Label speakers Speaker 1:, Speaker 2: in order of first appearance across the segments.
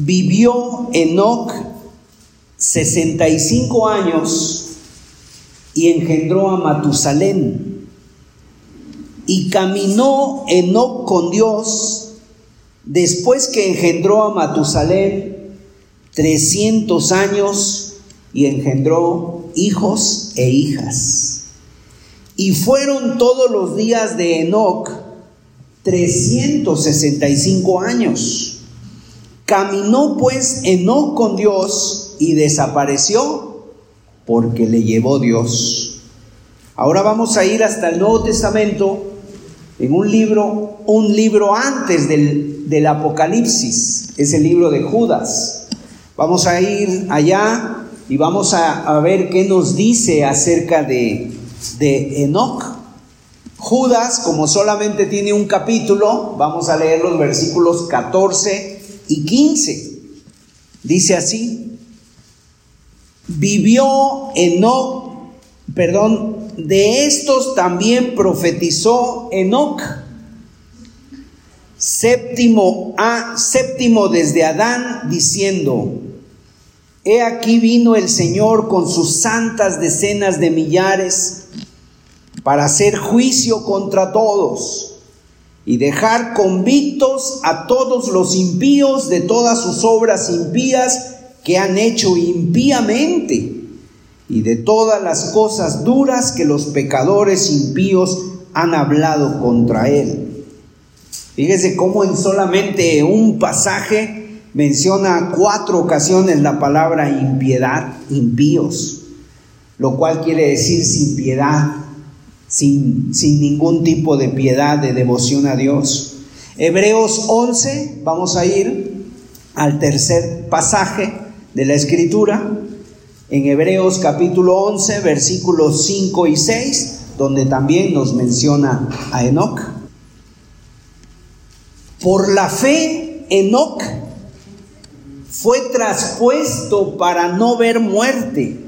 Speaker 1: Vivió Enoc 65 años y engendró a Matusalén. Y caminó Enoc con Dios después que engendró a Matusalén 300 años y engendró hijos e hijas. Y fueron todos los días de Enoc 365 años. Caminó pues Enoc con Dios y desapareció porque le llevó Dios. Ahora vamos a ir hasta el Nuevo Testamento en un libro, un libro antes del, del Apocalipsis, es el libro de Judas. Vamos a ir allá y vamos a, ver qué nos dice acerca de, de Enoch. Judas, como solamente tiene un capítulo, vamos a leer los versículos 14 y 15. Dice así, vivió Enoch, perdón, de estos también profetizó Enoch, séptimo, a, séptimo desde Adán, diciendo, He aquí vino el Señor con sus santas decenas de millares para hacer juicio contra todos y dejar convictos a todos los impíos de todas sus obras impías que han hecho impíamente y de todas las cosas duras que los pecadores impíos han hablado contra él. Fíjese cómo en solamente un pasaje menciona cuatro ocasiones la palabra impiedad, impíos, lo cual quiere decir sin piedad, sin, sin ningún tipo de piedad, de devoción a Dios. Hebreos 11, vamos a ir al tercer pasaje de la escritura, en Hebreos capítulo 11, versículos 5 y 6, donde también nos menciona a Enoch. Por la fe, Enoch fue traspuesto para no ver muerte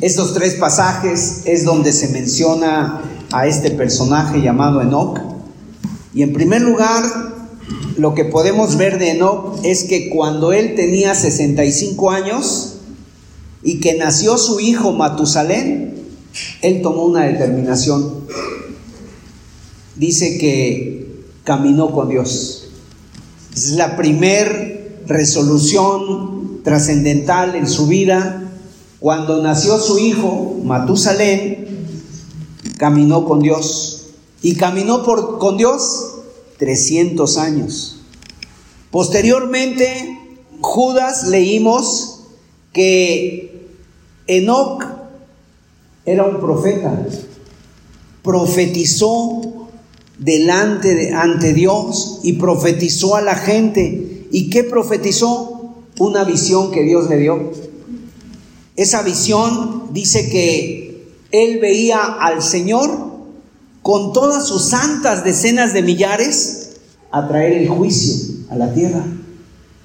Speaker 1: Estos tres pasajes es donde se menciona a este personaje llamado Enoch. Y en primer lugar, lo que podemos ver de Enoch es que cuando él tenía 65 años y que nació su hijo Matusalén, él tomó una determinación. Dice que caminó con Dios. Es la primer resolución trascendental en su vida. Cuando nació su hijo, Matusalén, caminó con Dios. Y caminó por, con Dios 300 años. Posteriormente, Judas leímos que Enoch era un profeta. Profetizó delante de, ante Dios y profetizó a la gente. ¿Y qué profetizó? Una visión que Dios le dio. Esa visión dice que él veía al Señor con todas sus santas decenas de millares a traer el juicio a la tierra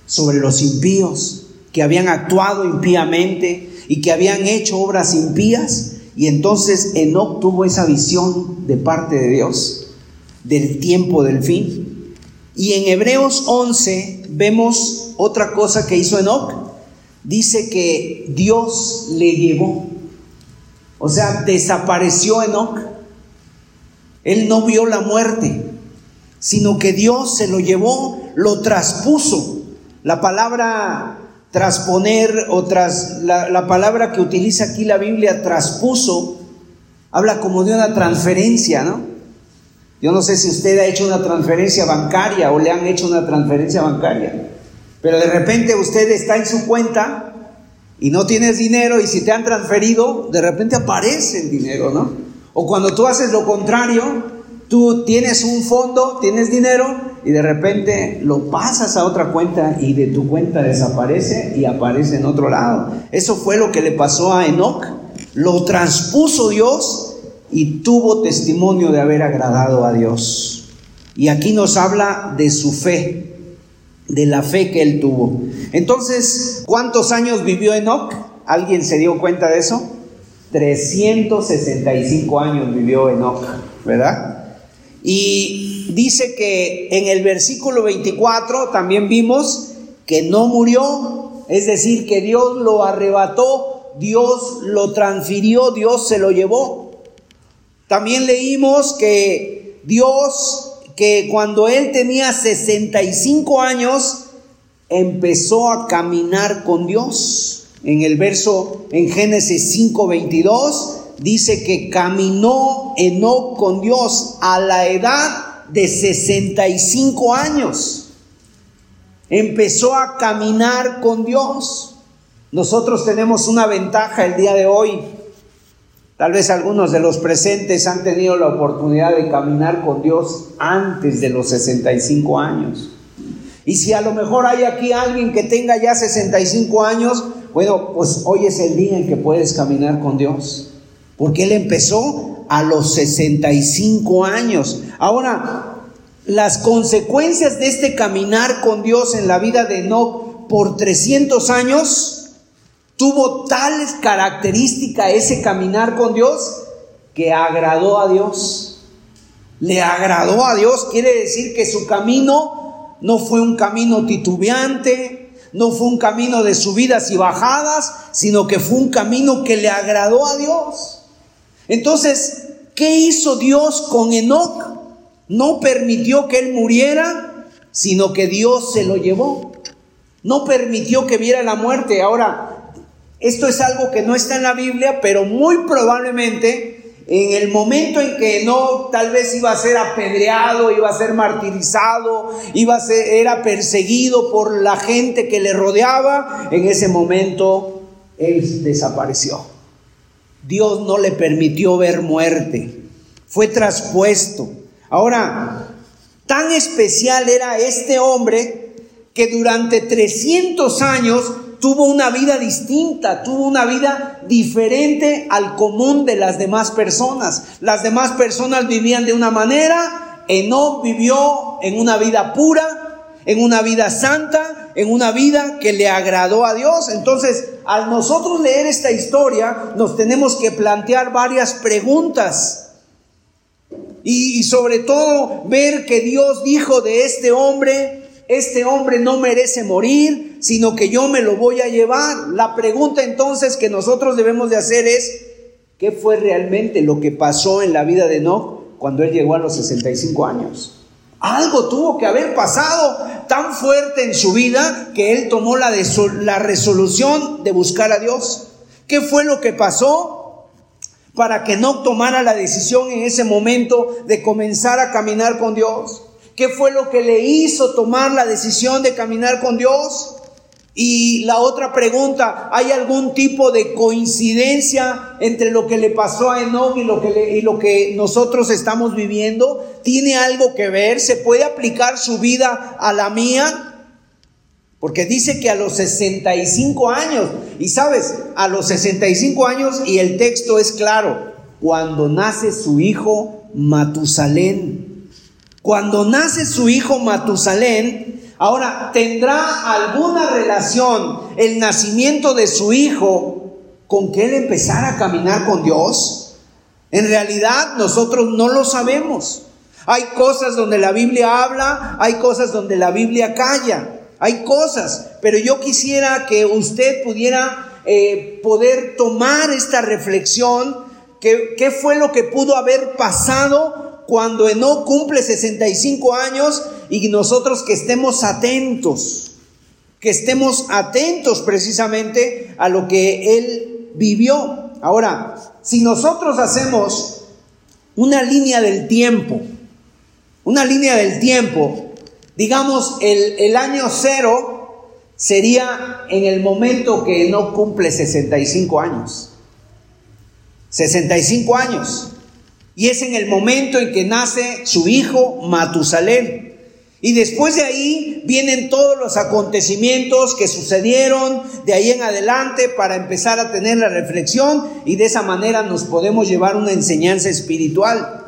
Speaker 1: sobre los impíos que habían actuado impíamente y que habían hecho obras impías. Y entonces Enoch tuvo esa visión de parte de Dios del tiempo del fin. Y en Hebreos 11 vemos otra cosa que hizo Enoch. Dice que Dios le llevó. O sea, desapareció Enoch. Él no vio la muerte, sino que Dios se lo llevó, lo traspuso. La palabra trasponer o tras, la, la palabra que utiliza aquí la Biblia, traspuso, habla como de una transferencia, ¿no? Yo no sé si usted ha hecho una transferencia bancaria o le han hecho una transferencia bancaria, pero de repente usted está en su cuenta y no tienes dinero y si te han transferido, de repente aparece el dinero, ¿no? O cuando tú haces lo contrario, tú tienes un fondo, tienes dinero y de repente lo pasas a otra cuenta y de tu cuenta desaparece y aparece en otro lado. Eso fue lo que le pasó a Enoch. Lo transpuso Dios y tuvo testimonio de haber agradado a Dios. Y aquí nos habla de su fe, de la fe que él tuvo. Entonces, ¿cuántos años vivió Enoch? ¿Alguien se dio cuenta de eso? 365 años vivió Enoch, ¿verdad? Y dice que en el versículo 24 también vimos que no murió, es decir, que Dios lo arrebató, Dios lo transfirió, Dios se lo llevó. También leímos que Dios, que cuando él tenía 65 años, empezó a caminar con Dios. En el verso en Génesis 5:22 dice que caminó Enoch con Dios a la edad de 65 años. Empezó a caminar con Dios. Nosotros tenemos una ventaja el día de hoy. Tal vez algunos de los presentes han tenido la oportunidad de caminar con Dios antes de los 65 años. Y si a lo mejor hay aquí alguien que tenga ya 65 años, bueno, pues hoy es el día en que puedes caminar con Dios. Porque Él empezó a los 65 años. Ahora, las consecuencias de este caminar con Dios en la vida de Enoch por 300 años tuvo tales características ese caminar con Dios que agradó a Dios. Le agradó a Dios, quiere decir que su camino no fue un camino titubeante, no fue un camino de subidas y bajadas, sino que fue un camino que le agradó a Dios. Entonces, ¿qué hizo Dios con Enoch? No permitió que él muriera, sino que Dios se lo llevó. No permitió que viera la muerte. Ahora, esto es algo que no está en la Biblia, pero muy probablemente en el momento en que no tal vez iba a ser apedreado, iba a ser martirizado, iba era perseguido por la gente que le rodeaba, en ese momento él desapareció. Dios no le permitió ver muerte, fue traspuesto. Ahora, tan especial era este hombre que durante 300 años tuvo una vida distinta, tuvo una vida diferente al común de las demás personas. Las demás personas vivían de una manera, Enoch vivió en una vida pura, en una vida santa, en una vida que le agradó a Dios. Entonces, al nosotros leer esta historia, nos tenemos que plantear varias preguntas. Y, y sobre todo ver que Dios dijo de este hombre, este hombre no merece morir, sino que yo me lo voy a llevar. La pregunta entonces que nosotros debemos de hacer es, ¿qué fue realmente lo que pasó en la vida de Enoch cuando él llegó a los 65 años? Algo tuvo que haber pasado tan fuerte en su vida que él tomó la, la resolución de buscar a Dios. ¿Qué fue lo que pasó? Para que no tomara la decisión en ese momento de comenzar a caminar con Dios. ¿Qué fue lo que le hizo tomar la decisión de caminar con Dios? Y la otra pregunta, ¿hay algún tipo de coincidencia entre lo que le pasó a Enoch y lo que, y lo que nosotros estamos viviendo? ¿Tiene algo que ver? ¿Se puede aplicar su vida a la mía? Porque dice que a los 65 años, y sabes, a los 65 años, y el texto es claro, cuando nace su hijo Matusalén. Cuando nace su hijo Matusalén, ahora, ¿tendrá alguna relación el nacimiento de su hijo con que él empezara a caminar con Dios? En realidad nosotros no lo sabemos. Hay cosas donde la Biblia habla, hay cosas donde la Biblia calla, hay cosas, pero yo quisiera que usted pudiera eh, poder tomar esta reflexión, que, qué fue lo que pudo haber pasado cuando Enoch cumple 65 años y nosotros que estemos atentos, que estemos atentos precisamente a lo que él vivió. Ahora, si nosotros hacemos una línea del tiempo, una línea del tiempo, digamos el, el año cero sería en el momento que no cumple 65 años. 65 años. Y es en el momento en que nace su hijo Matusalén. Y después de ahí vienen todos los acontecimientos que sucedieron de ahí en adelante para empezar a tener la reflexión y de esa manera nos podemos llevar una enseñanza espiritual.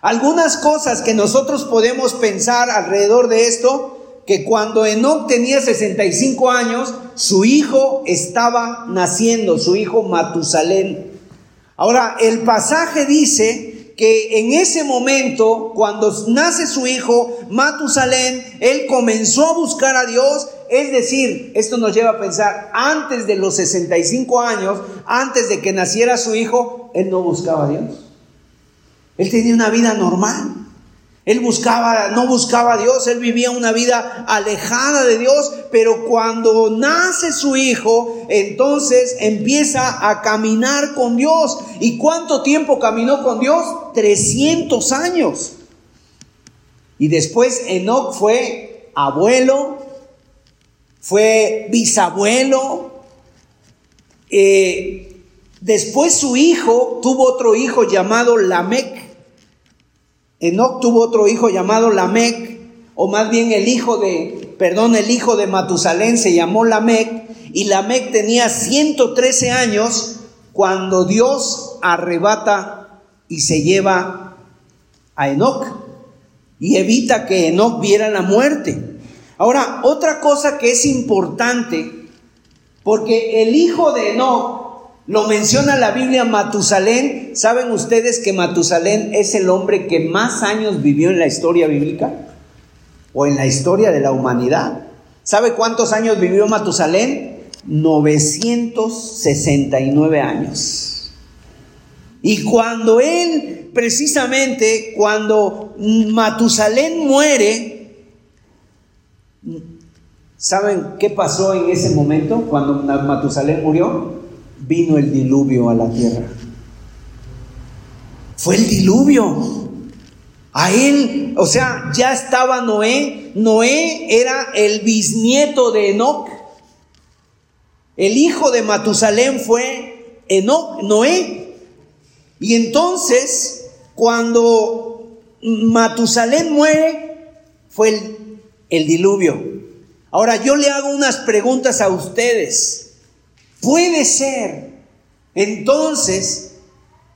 Speaker 1: Algunas cosas que nosotros podemos pensar alrededor de esto, que cuando Enoch tenía 65 años, su hijo estaba naciendo, su hijo Matusalén. Ahora, el pasaje dice que en ese momento, cuando nace su hijo, Matusalén, él comenzó a buscar a Dios. Es decir, esto nos lleva a pensar, antes de los 65 años, antes de que naciera su hijo, él no buscaba a Dios. Él tenía una vida normal. Él buscaba, no buscaba a Dios, él vivía una vida alejada de Dios, pero cuando nace su hijo, entonces empieza a caminar con Dios. ¿Y cuánto tiempo caminó con Dios? 300 años. Y después Enoch fue abuelo, fue bisabuelo. Eh, después su hijo tuvo otro hijo llamado Lamec. Enoch tuvo otro hijo llamado Lamec, o más bien el hijo de, perdón, el hijo de Matusalén se llamó Lamec, y Lamec tenía 113 años cuando Dios arrebata y se lleva a Enoch y evita que Enoch viera la muerte. Ahora, otra cosa que es importante, porque el hijo de Enoch lo menciona la Biblia Matusalén. ¿Saben ustedes que Matusalén es el hombre que más años vivió en la historia bíblica? O en la historia de la humanidad. ¿Sabe cuántos años vivió Matusalén? 969 años. Y cuando él, precisamente, cuando Matusalén muere, ¿saben qué pasó en ese momento cuando Matusalén murió? Vino el diluvio a la tierra. Fue el diluvio. A él, o sea, ya estaba Noé. Noé era el bisnieto de Enoch. El hijo de Matusalén fue Enoch, Noé. Y entonces, cuando Matusalén muere, fue el, el diluvio. Ahora yo le hago unas preguntas a ustedes. Puede ser entonces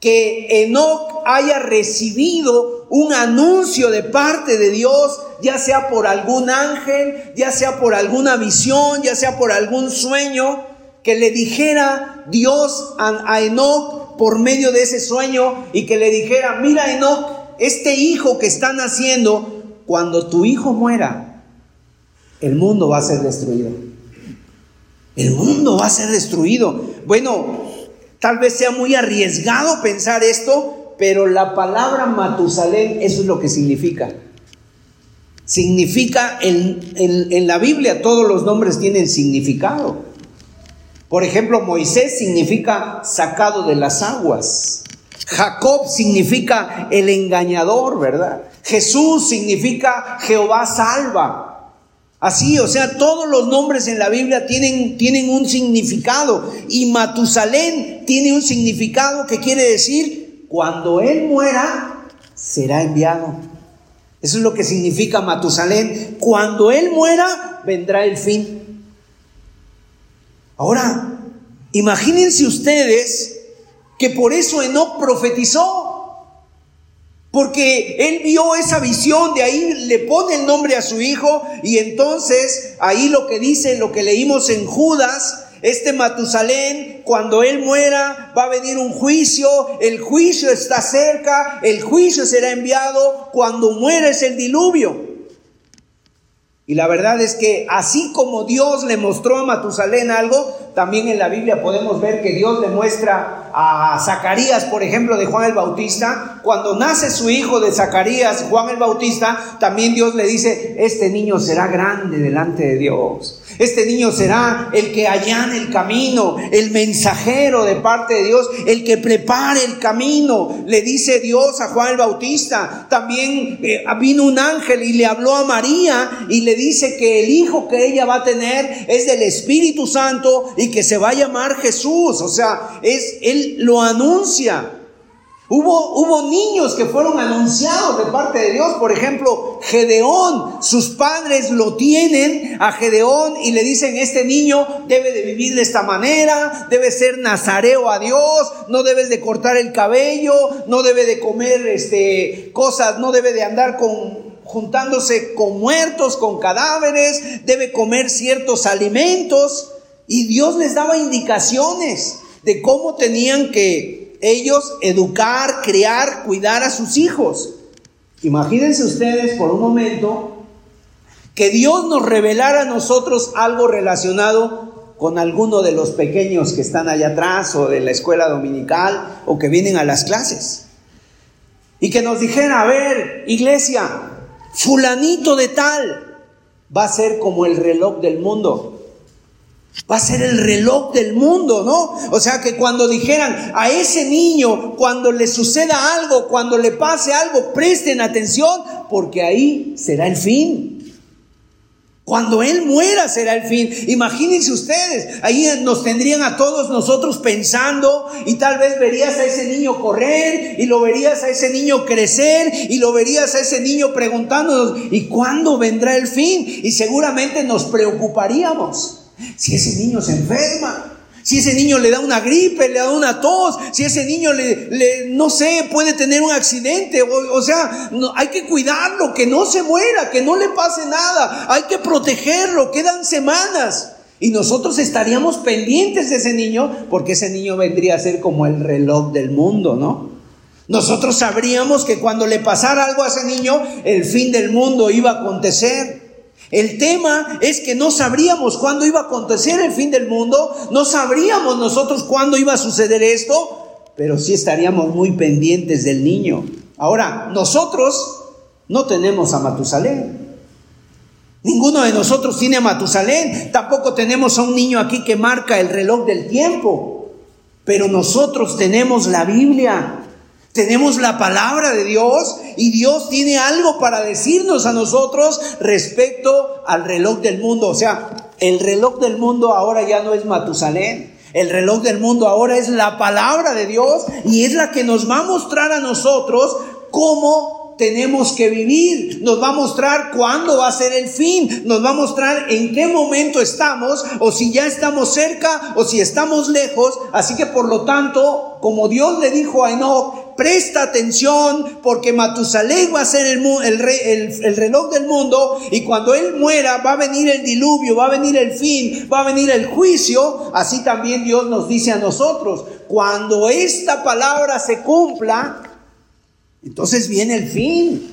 Speaker 1: que Enoch haya recibido un anuncio de parte de Dios, ya sea por algún ángel, ya sea por alguna visión, ya sea por algún sueño, que le dijera Dios a, Enoch por medio de ese sueño y que le dijera, mira Enoch, este hijo que está naciendo, cuando tu hijo muera, el mundo va a ser destruido. El mundo va a ser destruido. Bueno, tal vez sea muy arriesgado pensar esto, pero la palabra Matusalén, eso es lo que significa. Significa, en, en la Biblia todos los nombres tienen significado. Por ejemplo, Moisés significa sacado de las aguas. Jacob significa el engañador, ¿verdad? Jesús significa Jehová salva. Así, o sea, todos los nombres en la Biblia tienen, tienen un significado. Y Matusalén tiene un significado que quiere decir, cuando él muera, será enviado. Eso es lo que significa Matusalén. Cuando él muera, vendrá el fin. Ahora, imagínense ustedes que por eso Enoch profetizó. Porque él vio esa visión, de ahí le pone el nombre a su hijo y entonces ahí lo que dice, lo que leímos en Judas, este Matusalén, cuando él muera, va a venir un juicio, el juicio está cerca, el juicio será enviado, cuando muera es el diluvio. Y la verdad es que así como Dios le mostró a Matusalén algo, también en la Biblia podemos ver que Dios le muestra a Zacarías, por ejemplo, de Juan el Bautista. Cuando nace su hijo de Zacarías, Juan el Bautista, también Dios le dice, este niño será grande delante de Dios. Este niño será el que allane el camino, el mensajero de parte de Dios, el que prepare el camino. Le dice Dios a Juan el Bautista. También eh, vino un ángel y le habló a María y le dice que el hijo que ella va a tener es del Espíritu Santo y que se va a llamar Jesús. O sea, es, él lo anuncia. Hubo, niños que fueron anunciados de parte de Dios. Por ejemplo, Gedeón, sus padres lo tienen a Gedeón y le dicen, este niño debe de vivir de esta manera, debe ser nazareo a Dios, no debes de cortar el cabello, no debe de comer este, cosas, no debe de andar juntándose con muertos, con cadáveres, debe comer ciertos alimentos. Y Dios les daba indicaciones de cómo tenían que ellos educar, criar, cuidar a sus hijos. Imagínense ustedes por un momento que Dios nos revelara a nosotros algo relacionado con alguno de los pequeños que están allá atrás o de la escuela dominical o que vienen a las clases. Y que nos dijera, a ver, iglesia, fulanito de tal va a ser como el reloj del mundo. Va a ser el reloj del mundo, ¿no? O sea que cuando dijeran a ese niño, cuando le suceda algo, cuando le pase algo, presten atención, porque ahí será el fin. Cuando Él muera será el fin. Imagínense ustedes, ahí nos tendrían a todos nosotros pensando y tal vez verías a ese niño correr y lo verías a ese niño crecer y lo verías a ese niño preguntándonos, ¿y cuándo vendrá el fin? Y seguramente nos preocuparíamos. Si ese niño se enferma, si ese niño le da una gripe, le da una tos, si ese niño le, no sé, puede tener un accidente, o, sea, hay que cuidarlo, que no se muera, que no le pase nada, hay que protegerlo, quedan semanas. Y nosotros estaríamos pendientes de ese niño, porque ese niño vendría a ser como el reloj del mundo, ¿no? Nosotros sabríamos que cuando le pasara algo a ese niño, el fin del mundo iba a acontecer. El tema es que no sabríamos cuándo iba a acontecer el fin del mundo, no sabríamos nosotros cuándo iba a suceder esto, pero sí estaríamos muy pendientes del niño. Ahora, nosotros no tenemos a Matusalén. Ninguno de nosotros tiene a Matusalén. Tampoco tenemos a un niño aquí que marca el reloj del tiempo. Pero nosotros tenemos la Biblia. Tenemos la palabra de Dios y Dios tiene algo para decirnos a nosotros respecto al reloj del mundo. O sea, el reloj del mundo ahora ya no es Matusalén. El reloj del mundo ahora es la palabra de Dios y es la que nos va a mostrar a nosotros cómo tenemos que vivir. Nos va a mostrar cuándo va a ser el fin. Nos va a mostrar en qué momento estamos o si ya estamos cerca o si estamos lejos. Así que por lo tanto, como Dios le dijo a Enoch, presta atención porque Matusalén va a ser el, el, el, reloj del mundo y cuando él muera va a venir el diluvio, va a venir el fin, va a venir el juicio. Así también Dios nos dice a nosotros, cuando esta palabra se cumpla, entonces viene el fin.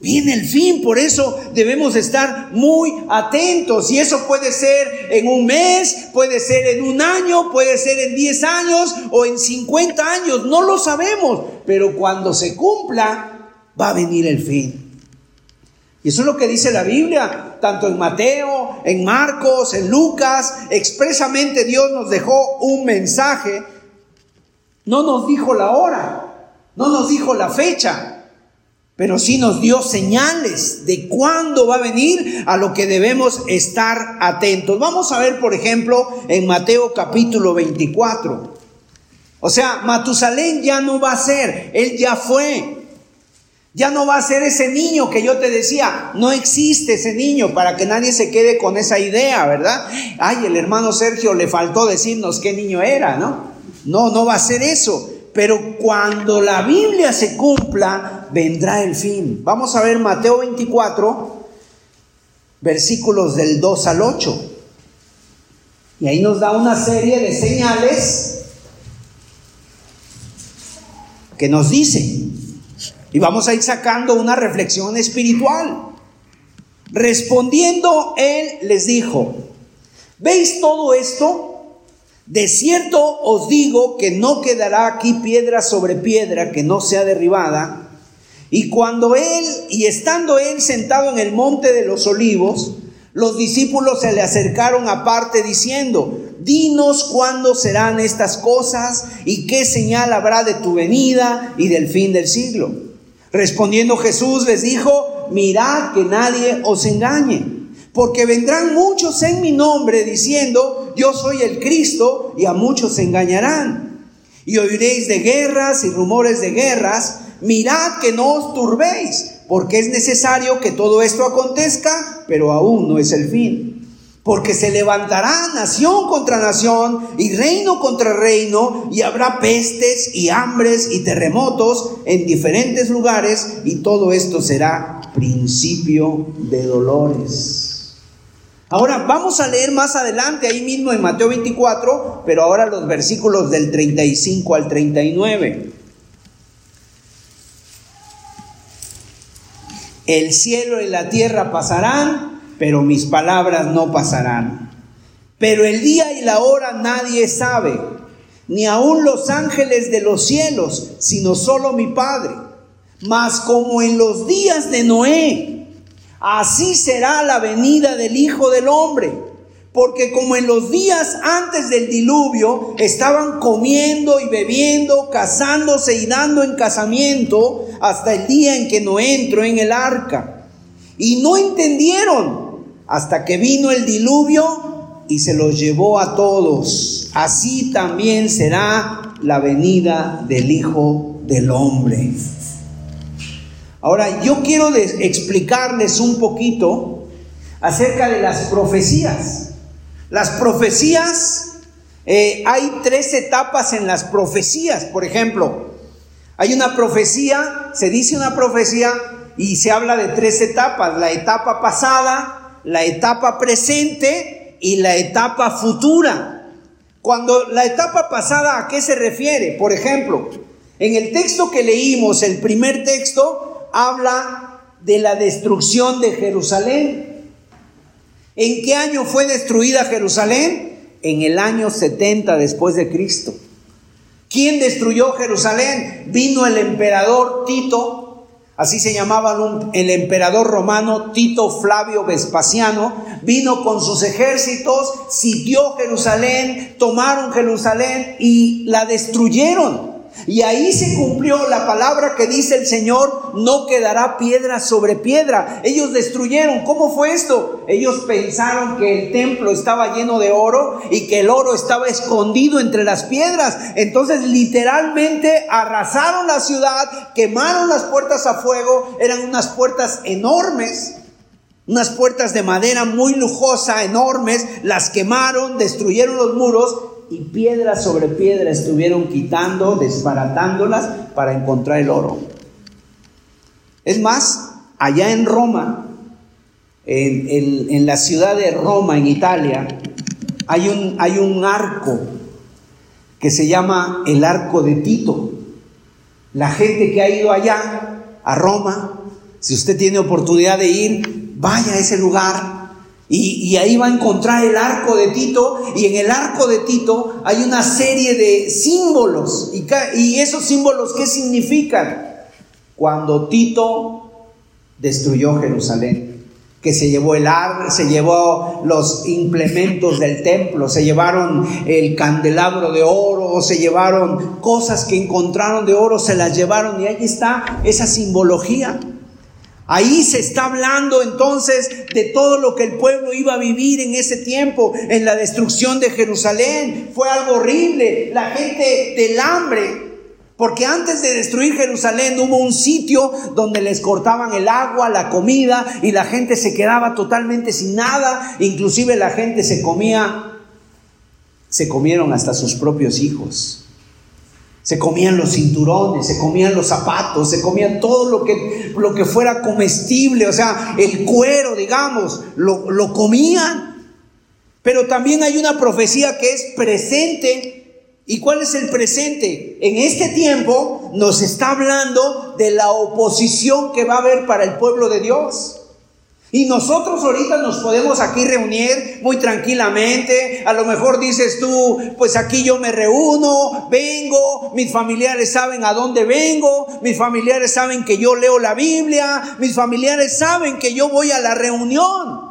Speaker 1: Viene el fin, por eso debemos estar muy atentos. Y eso puede ser en un mes, puede ser en un año, puede ser en 10 años o en 50 años, no lo sabemos. Pero cuando se cumpla, va a venir el fin. Y eso es lo que dice la Biblia, tanto en Mateo, en Marcos, en Lucas. Expresamente Dios nos dejó un mensaje. No nos dijo la hora, no nos dijo la fecha, pero sí nos dio señales de cuándo va a venir a lo que debemos estar atentos. Vamos a ver, por ejemplo, en Mateo capítulo 24. O sea, Matusalén ya no va a ser, él ya fue. Ya no va a ser ese niño que yo te decía, no existe ese niño para que nadie se quede con esa idea, ¿verdad? Ay, el hermano Sergio le faltó decirnos qué niño era, ¿no? No, no va a ser eso pero cuando la Biblia se cumpla, vendrá el fin. Vamos a ver Mateo 24, versículos del 2 al 8. Y ahí nos da una serie de señales que nos dice. Y vamos a ir sacando una reflexión espiritual. Respondiendo, él les dijo, ¿veis todo esto? De cierto os digo que no quedará aquí piedra sobre piedra que no sea derribada. Y cuando él, y estando él sentado en el monte de los olivos, los discípulos se le acercaron aparte diciendo, dinos cuándo serán estas cosas y qué señal habrá de tu venida y del fin del siglo. Respondiendo Jesús les dijo, mirad que nadie os engañe porque vendrán muchos en mi nombre diciendo, yo soy el Cristo, y a muchos se engañarán. Y oiréis de guerras y rumores de guerras. Mirad que no os turbéis, porque es necesario que todo esto acontezca, pero aún no es el fin. Porque se levantará nación contra nación y reino contra reino, y habrá pestes y hambres y terremotos en diferentes lugares, y todo esto será principio de dolores. Ahora vamos a leer más adelante, ahí mismo en Mateo 24, pero ahora los versículos del 35 al 39. El cielo y la tierra pasarán, pero mis palabras no pasarán. Pero el día y la hora nadie sabe, ni aun los ángeles de los cielos, sino solo mi Padre. Mas como en los días de Noé, Así será la venida del Hijo del Hombre. Porque como en los días antes del diluvio estaban comiendo y bebiendo, casándose y dando en casamiento hasta el día en que no entró en el arca. Y no entendieron hasta que vino el diluvio y se los llevó a todos. Así también será la venida del Hijo del Hombre. Ahora, yo quiero explicarles un poquito acerca de las profecías. Las profecías, eh, hay tres etapas en las profecías. Por ejemplo, hay una profecía, se dice una profecía y se habla de tres etapas. La etapa pasada, la etapa presente y la etapa futura. Cuando la etapa pasada, ¿a qué se refiere? Por ejemplo, en el texto que leímos, el primer texto, habla de la destrucción de Jerusalén. ¿En qué año fue destruida Jerusalén? En el año 70 después de Cristo. ¿Quién destruyó Jerusalén? Vino el emperador Tito, así se llamaba el emperador romano Tito Flavio Vespasiano, vino con sus ejércitos, sitió Jerusalén, tomaron Jerusalén y la destruyeron. Y ahí se cumplió la palabra que dice el Señor, no quedará piedra sobre piedra. Ellos destruyeron. ¿Cómo fue esto? Ellos pensaron que el templo estaba lleno de oro y que el oro estaba escondido entre las piedras. Entonces literalmente arrasaron la ciudad, quemaron las puertas a fuego. Eran unas puertas enormes. Unas puertas de madera muy lujosa, enormes, las quemaron, destruyeron los muros y piedra sobre piedra estuvieron quitando, desbaratándolas para encontrar el oro. Es más, allá en Roma, en, la ciudad de Roma, en Italia, hay un, hay un arco que se llama el arco de Tito. La gente que ha ido allá, a Roma, si usted tiene oportunidad de ir, vaya a ese lugar y, ahí va a encontrar el arco de Tito y en el arco de Tito hay una serie de símbolos. ¿Y, esos símbolos qué significan? Cuando Tito destruyó Jerusalén, que se llevó el arco, se llevó los implementos del templo, se llevaron el candelabro de oro, se llevaron cosas que encontraron de oro, se las llevaron y ahí está esa simbología. Ahí se está hablando entonces de todo lo que el pueblo iba a vivir en ese tiempo, en la destrucción de Jerusalén. Fue algo horrible. La gente del hambre, porque antes de destruir Jerusalén hubo un sitio donde les cortaban el agua, la comida y la gente se quedaba totalmente sin nada. Inclusive la gente se comía, se comieron hasta sus propios hijos. Se comían los cinturones, se comían los zapatos, se comían todo lo que, lo que fuera comestible, o sea, el cuero, digamos, lo, lo comían. Pero también hay una profecía que es presente. ¿Y cuál es el presente? En este tiempo nos está hablando de la oposición que va a haber para el pueblo de Dios. Y nosotros ahorita nos podemos aquí reunir muy tranquilamente. A lo mejor dices tú, pues aquí yo me reúno, vengo, mis familiares saben a dónde vengo, mis familiares saben que yo leo la Biblia, mis familiares saben que yo voy a la reunión.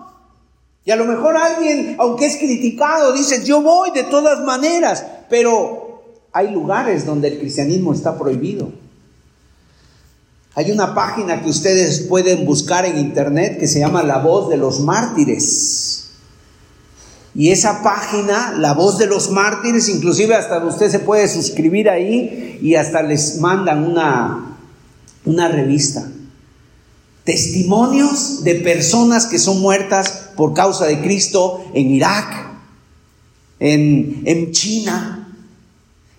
Speaker 1: Y a lo mejor alguien, aunque es criticado, dice, yo voy de todas maneras, pero hay lugares donde el cristianismo está prohibido. Hay una página que ustedes pueden buscar en internet que se llama La Voz de los Mártires. Y esa página, La Voz de los Mártires, inclusive hasta usted se puede suscribir ahí y hasta les mandan una, una revista. Testimonios de personas que son muertas por causa de Cristo en Irak, en, en China,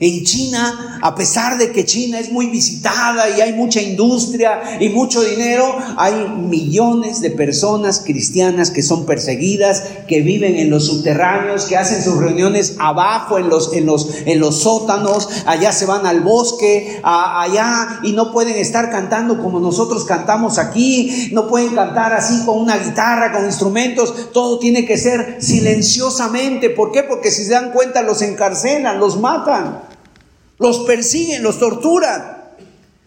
Speaker 1: en China, a pesar de que China es muy visitada y hay mucha industria y mucho dinero, hay millones de personas cristianas que son perseguidas, que viven en los subterráneos, que hacen sus reuniones abajo en los, en los, en los sótanos, allá se van al bosque, allá y no pueden estar cantando como nosotros cantamos aquí, no pueden cantar así con una guitarra, con instrumentos, todo tiene que ser silenciosamente. ¿Por qué? Porque si se dan cuenta los encarcelan, los matan los persiguen, los torturan.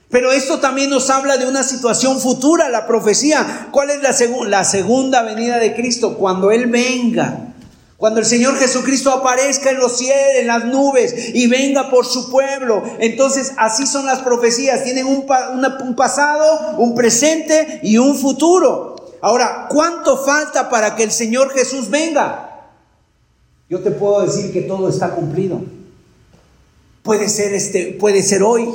Speaker 1: Pero esto también nos habla de una situación futura, la profecía. ¿Cuál es la, la segunda venida de Cristo? Cuando Él venga. Cuando el Señor Jesucristo aparezca en los cielos, en las nubes y venga por su pueblo. Entonces así son las profecías. Tienen un pasado, un presente y un futuro. Ahora, ¿cuánto falta para que el Señor Jesús venga? Yo te puedo decir que todo está cumplido. Puede ser este, puede ser hoy.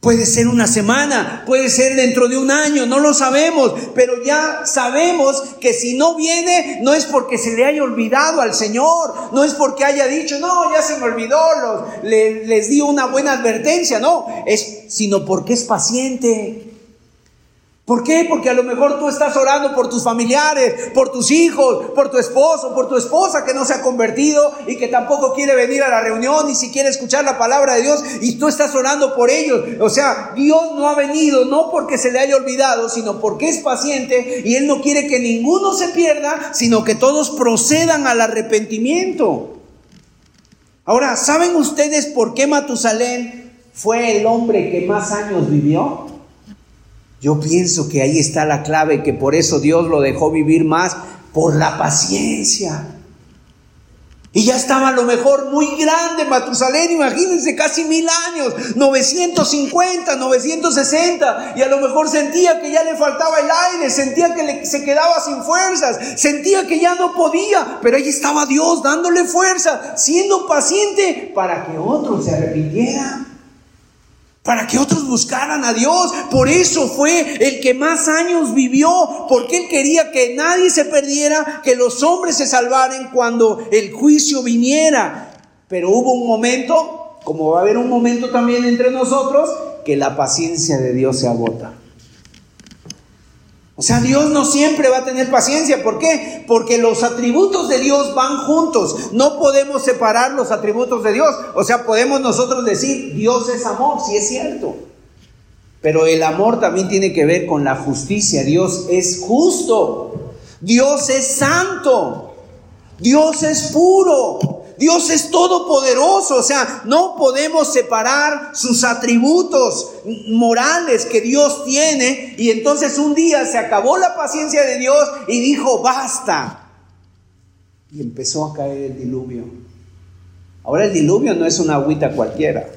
Speaker 1: Puede ser una semana, puede ser dentro de un año, no lo sabemos, pero ya sabemos que si no viene no es porque se le haya olvidado al Señor, no es porque haya dicho, no, ya se me olvidó, les di una buena advertencia, no, es sino porque es paciente, ¿Por qué? Porque a lo mejor tú estás orando por tus familiares, por tus hijos, por tu esposo, por tu esposa que no se ha convertido y que tampoco quiere venir a la reunión ni siquiera escuchar la palabra de Dios y tú estás orando por ellos. O sea, Dios no ha venido no porque se le haya olvidado, sino porque es paciente y Él no quiere que ninguno se pierda, sino que todos procedan al arrepentimiento. Ahora, ¿saben ustedes por qué Matusalén fue el hombre que más años vivió? Yo pienso que ahí está la clave, que por eso Dios lo dejó vivir más, por la paciencia. Y ya estaba a lo mejor muy grande Matusalén, imagínense, casi mil años, 950, 960, y a lo mejor sentía que ya le faltaba el aire, sentía que se quedaba sin fuerzas, sentía que ya no podía, pero ahí estaba Dios dándole fuerza, siendo paciente para que otros se arrepintieran para que otros buscaran a Dios. Por eso fue el que más años vivió, porque él quería que nadie se perdiera, que los hombres se salvaran cuando el juicio viniera. Pero hubo un momento, como va a haber un momento también entre nosotros, que la paciencia de Dios se agota. O sea, Dios no siempre va a tener paciencia. ¿Por qué? Porque los atributos de Dios van juntos. No podemos separar los atributos de Dios. O sea, podemos nosotros decir, Dios es amor, si es cierto. Pero el amor también tiene que ver con la justicia. Dios es justo. Dios es santo. Dios es puro. Dios es todopoderoso, o sea, no podemos separar sus atributos morales que Dios tiene. Y entonces un día se acabó la paciencia de Dios y dijo, basta. Y empezó a caer el diluvio. Ahora el diluvio no es una agüita cualquiera.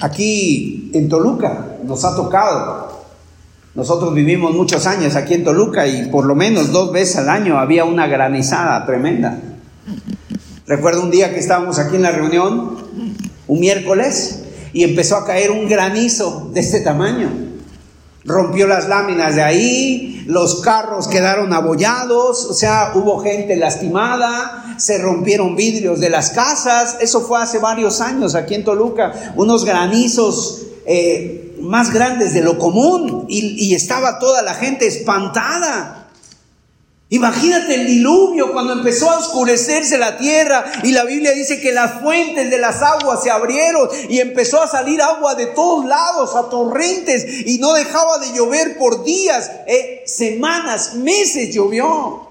Speaker 1: Aquí en Toluca nos ha tocado nosotros vivimos muchos años aquí en Toluca y por lo menos dos veces al año había una granizada tremenda. Recuerdo un día que estábamos aquí en la reunión, un miércoles, y empezó a caer un granizo de este tamaño. Rompió las láminas de ahí, los carros quedaron abollados, o sea, hubo gente lastimada, se rompieron vidrios de las casas. Eso fue hace varios años aquí en Toluca, unos granizos. Eh, más grandes de lo común y, estaba toda la gente espantada. Imagínate el diluvio cuando empezó a oscurecerse la tierra y la Biblia dice que las fuentes de las aguas se abrieron y empezó a salir agua de todos lados, a torrentes y no dejaba de llover por días, eh, semanas, meses llovió.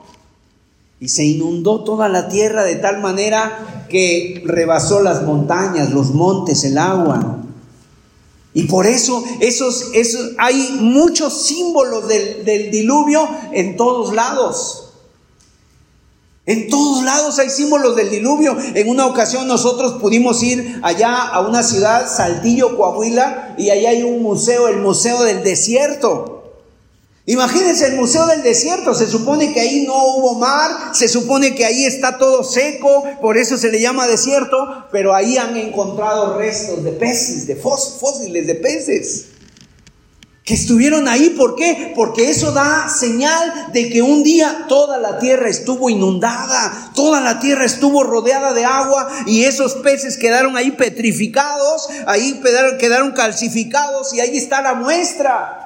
Speaker 1: Y se inundó toda la tierra de tal manera que rebasó las montañas, los montes, el agua. Y por eso esos, esos, hay muchos símbolos del, del diluvio en todos lados. En todos lados hay símbolos del diluvio. En una ocasión nosotros pudimos ir allá a una ciudad, Saltillo, Coahuila, y allá hay un museo, el Museo del Desierto. Imagínense el Museo del Desierto, se supone que ahí no hubo mar, se supone que ahí está todo seco, por eso se le llama desierto, pero ahí han encontrado restos de peces, de fósiles de peces que estuvieron ahí. ¿Por qué? Porque eso da señal de que un día toda la tierra estuvo inundada, toda la tierra estuvo rodeada de agua y esos peces quedaron ahí petrificados, ahí quedaron, calcificados y ahí está la muestra.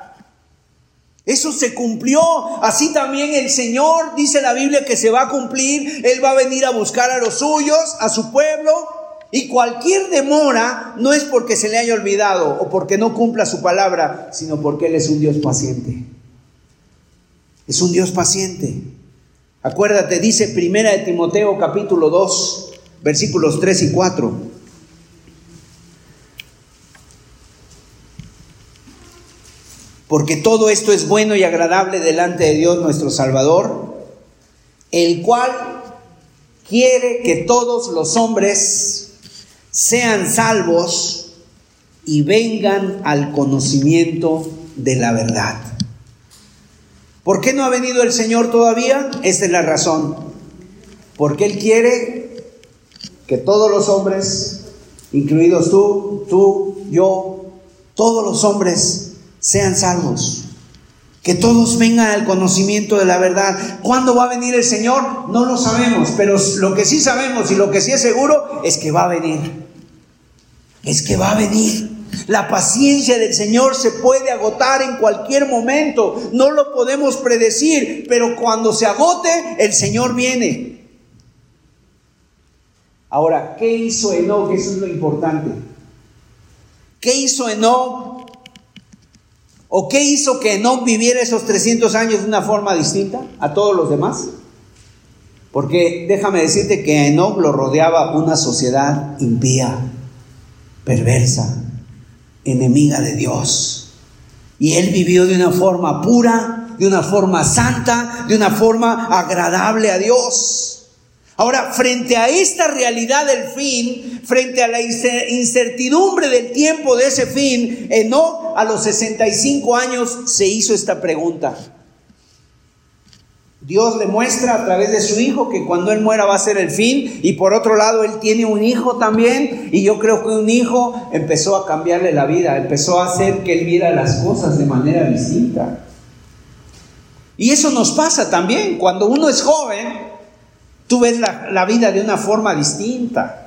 Speaker 1: Eso se cumplió. Así también el Señor, dice la Biblia, que se va a cumplir. Él va a venir a buscar a los suyos, a su pueblo. Y cualquier demora no es porque se le haya olvidado o porque no cumpla su palabra, sino porque Él es un Dios paciente. Es un Dios paciente. Acuérdate, dice Primera de Timoteo capítulo 2, versículos 3 y 4. Porque todo esto es bueno y agradable delante de Dios nuestro Salvador, el cual quiere que todos los hombres sean salvos y vengan al conocimiento de la verdad. ¿Por qué no ha venido el Señor todavía? Esta es la razón. Porque Él quiere que todos los hombres, incluidos tú, tú, yo, todos los hombres sean salvos. Que todos vengan al conocimiento de la verdad. ¿Cuándo va a venir el Señor? No lo sabemos, pero lo que sí sabemos y lo que sí es seguro es que va a venir es que va a venir. La paciencia del Señor se puede agotar en cualquier momento. No lo podemos predecir, pero cuando se agote, el Señor viene. Ahora, ¿qué hizo Enoch? Eso es lo importante. ¿Qué hizo Enoch? ¿O qué hizo que Enoch viviera esos 300 años de una forma distinta a todos los demás? Porque déjame decirte que a Enoch lo rodeaba una sociedad impía perversa, enemiga de Dios. Y él vivió de una forma pura, de una forma santa, de una forma agradable a Dios. Ahora, frente a esta realidad del fin, frente a la incertidumbre del tiempo de ese fin, no a los 65 años se hizo esta pregunta. Dios le muestra a través de su hijo que cuando él muera va a ser el fin y por otro lado él tiene un hijo también y yo creo que un hijo empezó a cambiarle la vida, empezó a hacer que él viera las cosas de manera distinta. Y eso nos pasa también, cuando uno es joven, tú ves la, la vida de una forma distinta.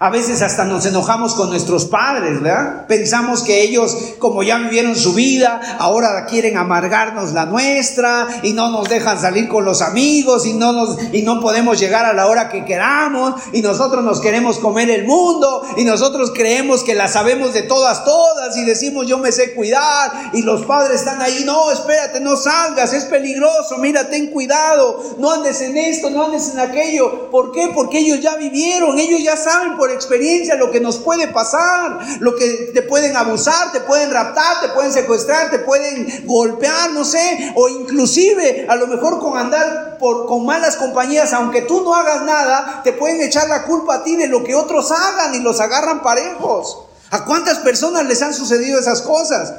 Speaker 1: A veces hasta nos enojamos con nuestros padres, ¿verdad? Pensamos que ellos, como ya vivieron su vida, ahora quieren amargarnos la nuestra y no nos dejan salir con los amigos y no, nos, y no podemos llegar a la hora que queramos y nosotros nos queremos comer el mundo y nosotros creemos que la sabemos de todas, todas y decimos yo me sé cuidar y los padres están ahí, no, espérate, no salgas, es peligroso, mira, ten cuidado, no andes en esto, no andes en aquello. ¿Por qué? Porque ellos ya vivieron, ellos ya saben por experiencia lo que nos puede pasar, lo que te pueden abusar, te pueden raptar, te pueden secuestrar, te pueden golpear, no sé, o inclusive a lo mejor con andar por, con malas compañías, aunque tú no hagas nada, te pueden echar la culpa a ti de lo que otros hagan y los agarran parejos. ¿A cuántas personas les han sucedido esas cosas?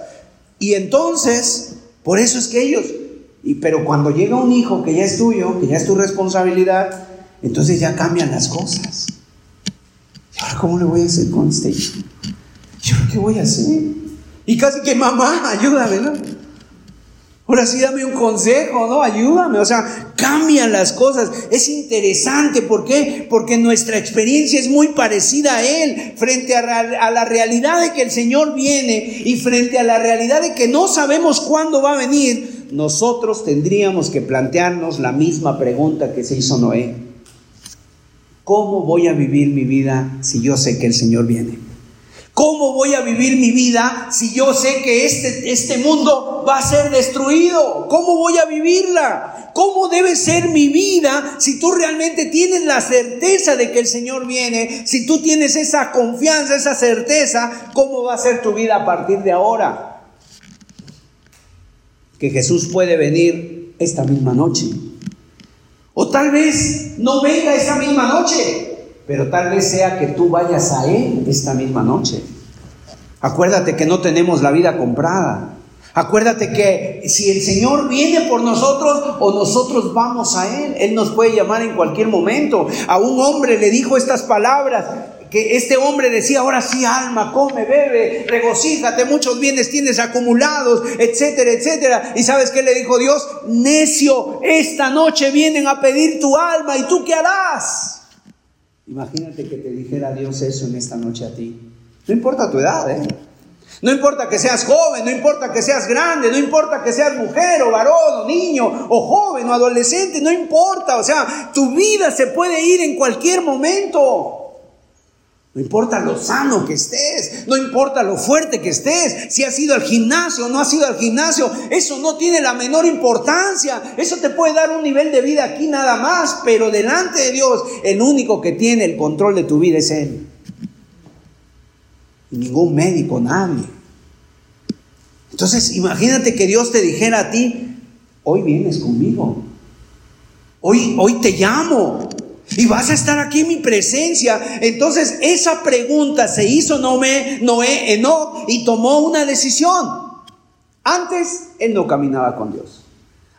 Speaker 1: Y entonces, por eso es que ellos, y, pero cuando llega un hijo que ya es tuyo, que ya es tu responsabilidad, entonces ya cambian las cosas. ¿Y ahora cómo le voy a hacer con este hijo? ¿Y ahora qué voy a hacer? Y casi que mamá, ayúdame, ¿no? Ahora sí, dame un consejo, ¿no? Ayúdame. O sea, cambian las cosas. Es interesante. ¿Por qué? Porque nuestra experiencia es muy parecida a Él. Frente a, la realidad de que el Señor viene y frente a la realidad de que no sabemos cuándo va a venir, nosotros tendríamos que plantearnos la misma pregunta que se hizo Noé. ¿Cómo voy a vivir mi vida si yo sé que el Señor viene? ¿Cómo voy a vivir mi vida si yo sé que este, este mundo va a ser destruido? ¿Cómo voy a vivirla? ¿Cómo debe ser mi vida si tú realmente tienes la certeza de que el Señor viene? Si tú tienes esa confianza, esa certeza, ¿cómo va a ser tu vida a partir de ahora? Que Jesús puede venir esta misma noche. O tal vez no venga esa misma noche, pero tal vez sea que tú vayas a Él esta misma noche. Acuérdate que no tenemos la vida comprada. Acuérdate que si el Señor viene por nosotros o nosotros vamos a Él, Él nos puede llamar en cualquier momento. A un hombre le dijo estas palabras, que este hombre decía, ahora sí, alma, come, bebe, regocíjate, muchos bienes tienes acumulados, etcétera, etcétera. ¿Y sabes qué le dijo Dios? Necio, esta noche vienen a pedir tu alma y tú qué harás. Imagínate que te dijera Dios eso en esta noche a ti. No importa tu edad, ¿eh? No importa que seas joven, no importa que seas grande, no importa que seas mujer o varón o niño o joven o adolescente, no importa. O sea, tu vida se puede ir en cualquier momento. No importa lo sano que estés, no importa lo fuerte que estés, si has ido al gimnasio o no has ido al gimnasio, eso no tiene la menor importancia. Eso te puede dar un nivel de vida aquí nada más, pero delante de Dios, el único que tiene el control de tu vida es Él ningún médico, nadie. Entonces, imagínate que Dios te dijera a ti, hoy vienes conmigo, hoy, hoy te llamo y vas a estar aquí en mi presencia. Entonces, esa pregunta se hizo Noé, Noé, Enoch y tomó una decisión. Antes, él no caminaba con Dios.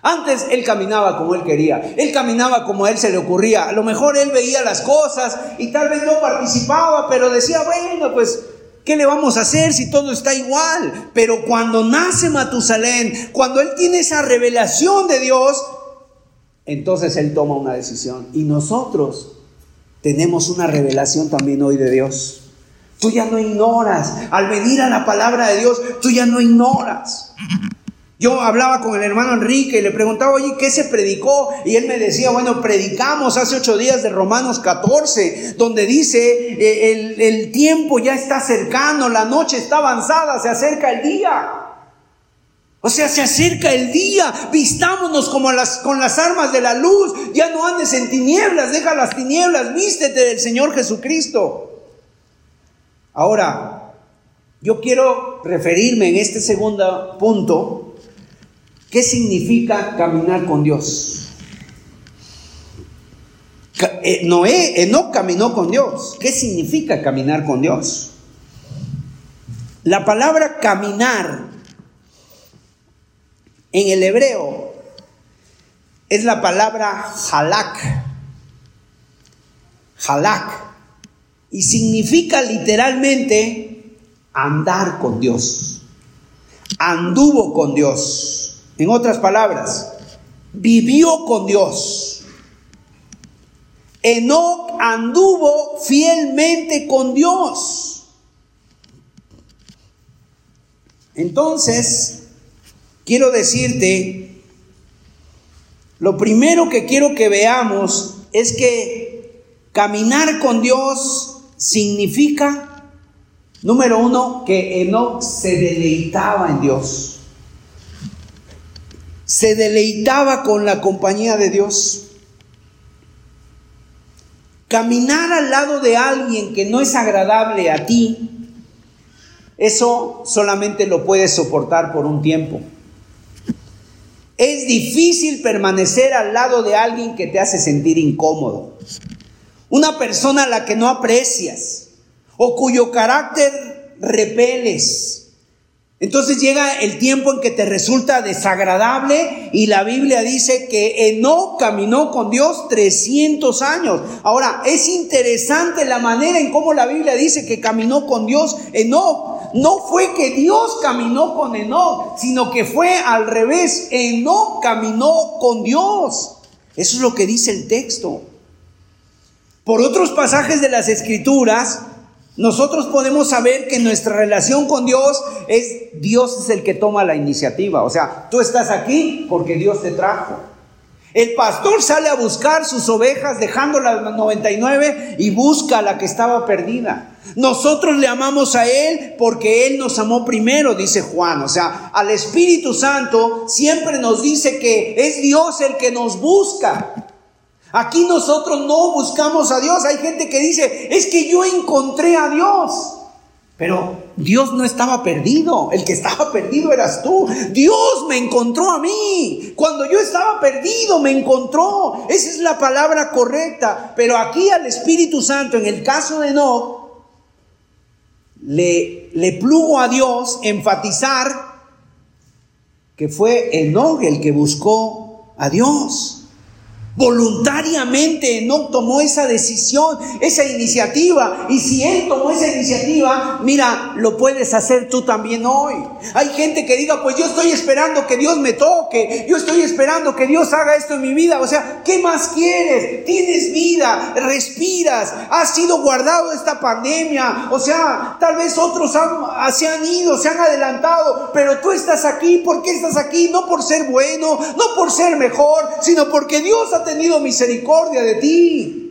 Speaker 1: Antes él caminaba como él quería, él caminaba como a él se le ocurría. A lo mejor él veía las cosas y tal vez no participaba, pero decía, bueno, pues ¿Qué le vamos a hacer si todo está igual? Pero cuando nace Matusalén, cuando él tiene esa revelación de Dios, entonces él toma una decisión. Y nosotros tenemos una revelación también hoy de Dios. Tú ya no ignoras. Al venir a la palabra de Dios, tú ya no ignoras. Yo hablaba con el hermano Enrique y le preguntaba, oye, ¿qué se predicó? Y él me decía, bueno, predicamos hace ocho días de Romanos 14, donde dice, eh, el, el tiempo ya está cercano, la noche está avanzada, se acerca el día. O sea, se acerca el día, vistámonos como con las armas de la luz, ya no andes en tinieblas, deja las tinieblas, vístete del Señor Jesucristo. Ahora, yo quiero referirme en este segundo punto ¿Qué significa caminar con Dios? Eh, Noé, no caminó con Dios. ¿Qué significa caminar con Dios? La palabra caminar en el hebreo es la palabra halak. Halak. Y significa literalmente andar con Dios. Anduvo con Dios. En otras palabras, vivió con Dios. Enoch anduvo fielmente con Dios. Entonces, quiero decirte, lo primero que quiero que veamos es que caminar con Dios significa, número uno, que Enoch se deleitaba en Dios se deleitaba con la compañía de Dios. Caminar al lado de alguien que no es agradable a ti, eso solamente lo puedes soportar por un tiempo. Es difícil permanecer al lado de alguien que te hace sentir incómodo. Una persona a la que no aprecias o cuyo carácter repeles entonces llega el tiempo en que te resulta desagradable y la Biblia dice que Enoch caminó con Dios 300 años. Ahora, es interesante la manera en cómo la Biblia dice que caminó con Dios Enoch. No fue que Dios caminó con Enoch, sino que fue al revés. Enoch caminó con Dios. Eso es lo que dice el texto. Por otros pasajes de las Escrituras, nosotros podemos saber que nuestra relación con Dios es Dios es el que toma la iniciativa. O sea, tú estás aquí porque Dios te trajo. El pastor sale a buscar sus ovejas dejando las 99 y busca a la que estaba perdida. Nosotros le amamos a Él porque Él nos amó primero, dice Juan. O sea, al Espíritu Santo siempre nos dice que es Dios el que nos busca. Aquí nosotros no buscamos a Dios. Hay gente que dice, es que yo encontré a Dios. Pero Dios no estaba perdido, el que estaba perdido eras tú. Dios me encontró a mí. Cuando yo estaba perdido, me encontró. Esa es la palabra correcta. Pero aquí al Espíritu Santo, en el caso de no, le, le plugo a Dios enfatizar que fue Enoch el que buscó a Dios. Voluntariamente no tomó esa decisión, esa iniciativa. Y si Él tomó esa iniciativa, mira, lo puedes hacer tú también hoy. Hay gente que diga, pues yo estoy esperando que Dios me toque, yo estoy esperando que Dios haga esto en mi vida. O sea, ¿qué más quieres? Tienes vida, respiras, has sido guardado esta pandemia. O sea, tal vez otros se han ido, se han adelantado, pero tú estás aquí. ¿Por qué estás aquí? No por ser bueno, no por ser mejor, sino porque Dios ha tenido misericordia de ti.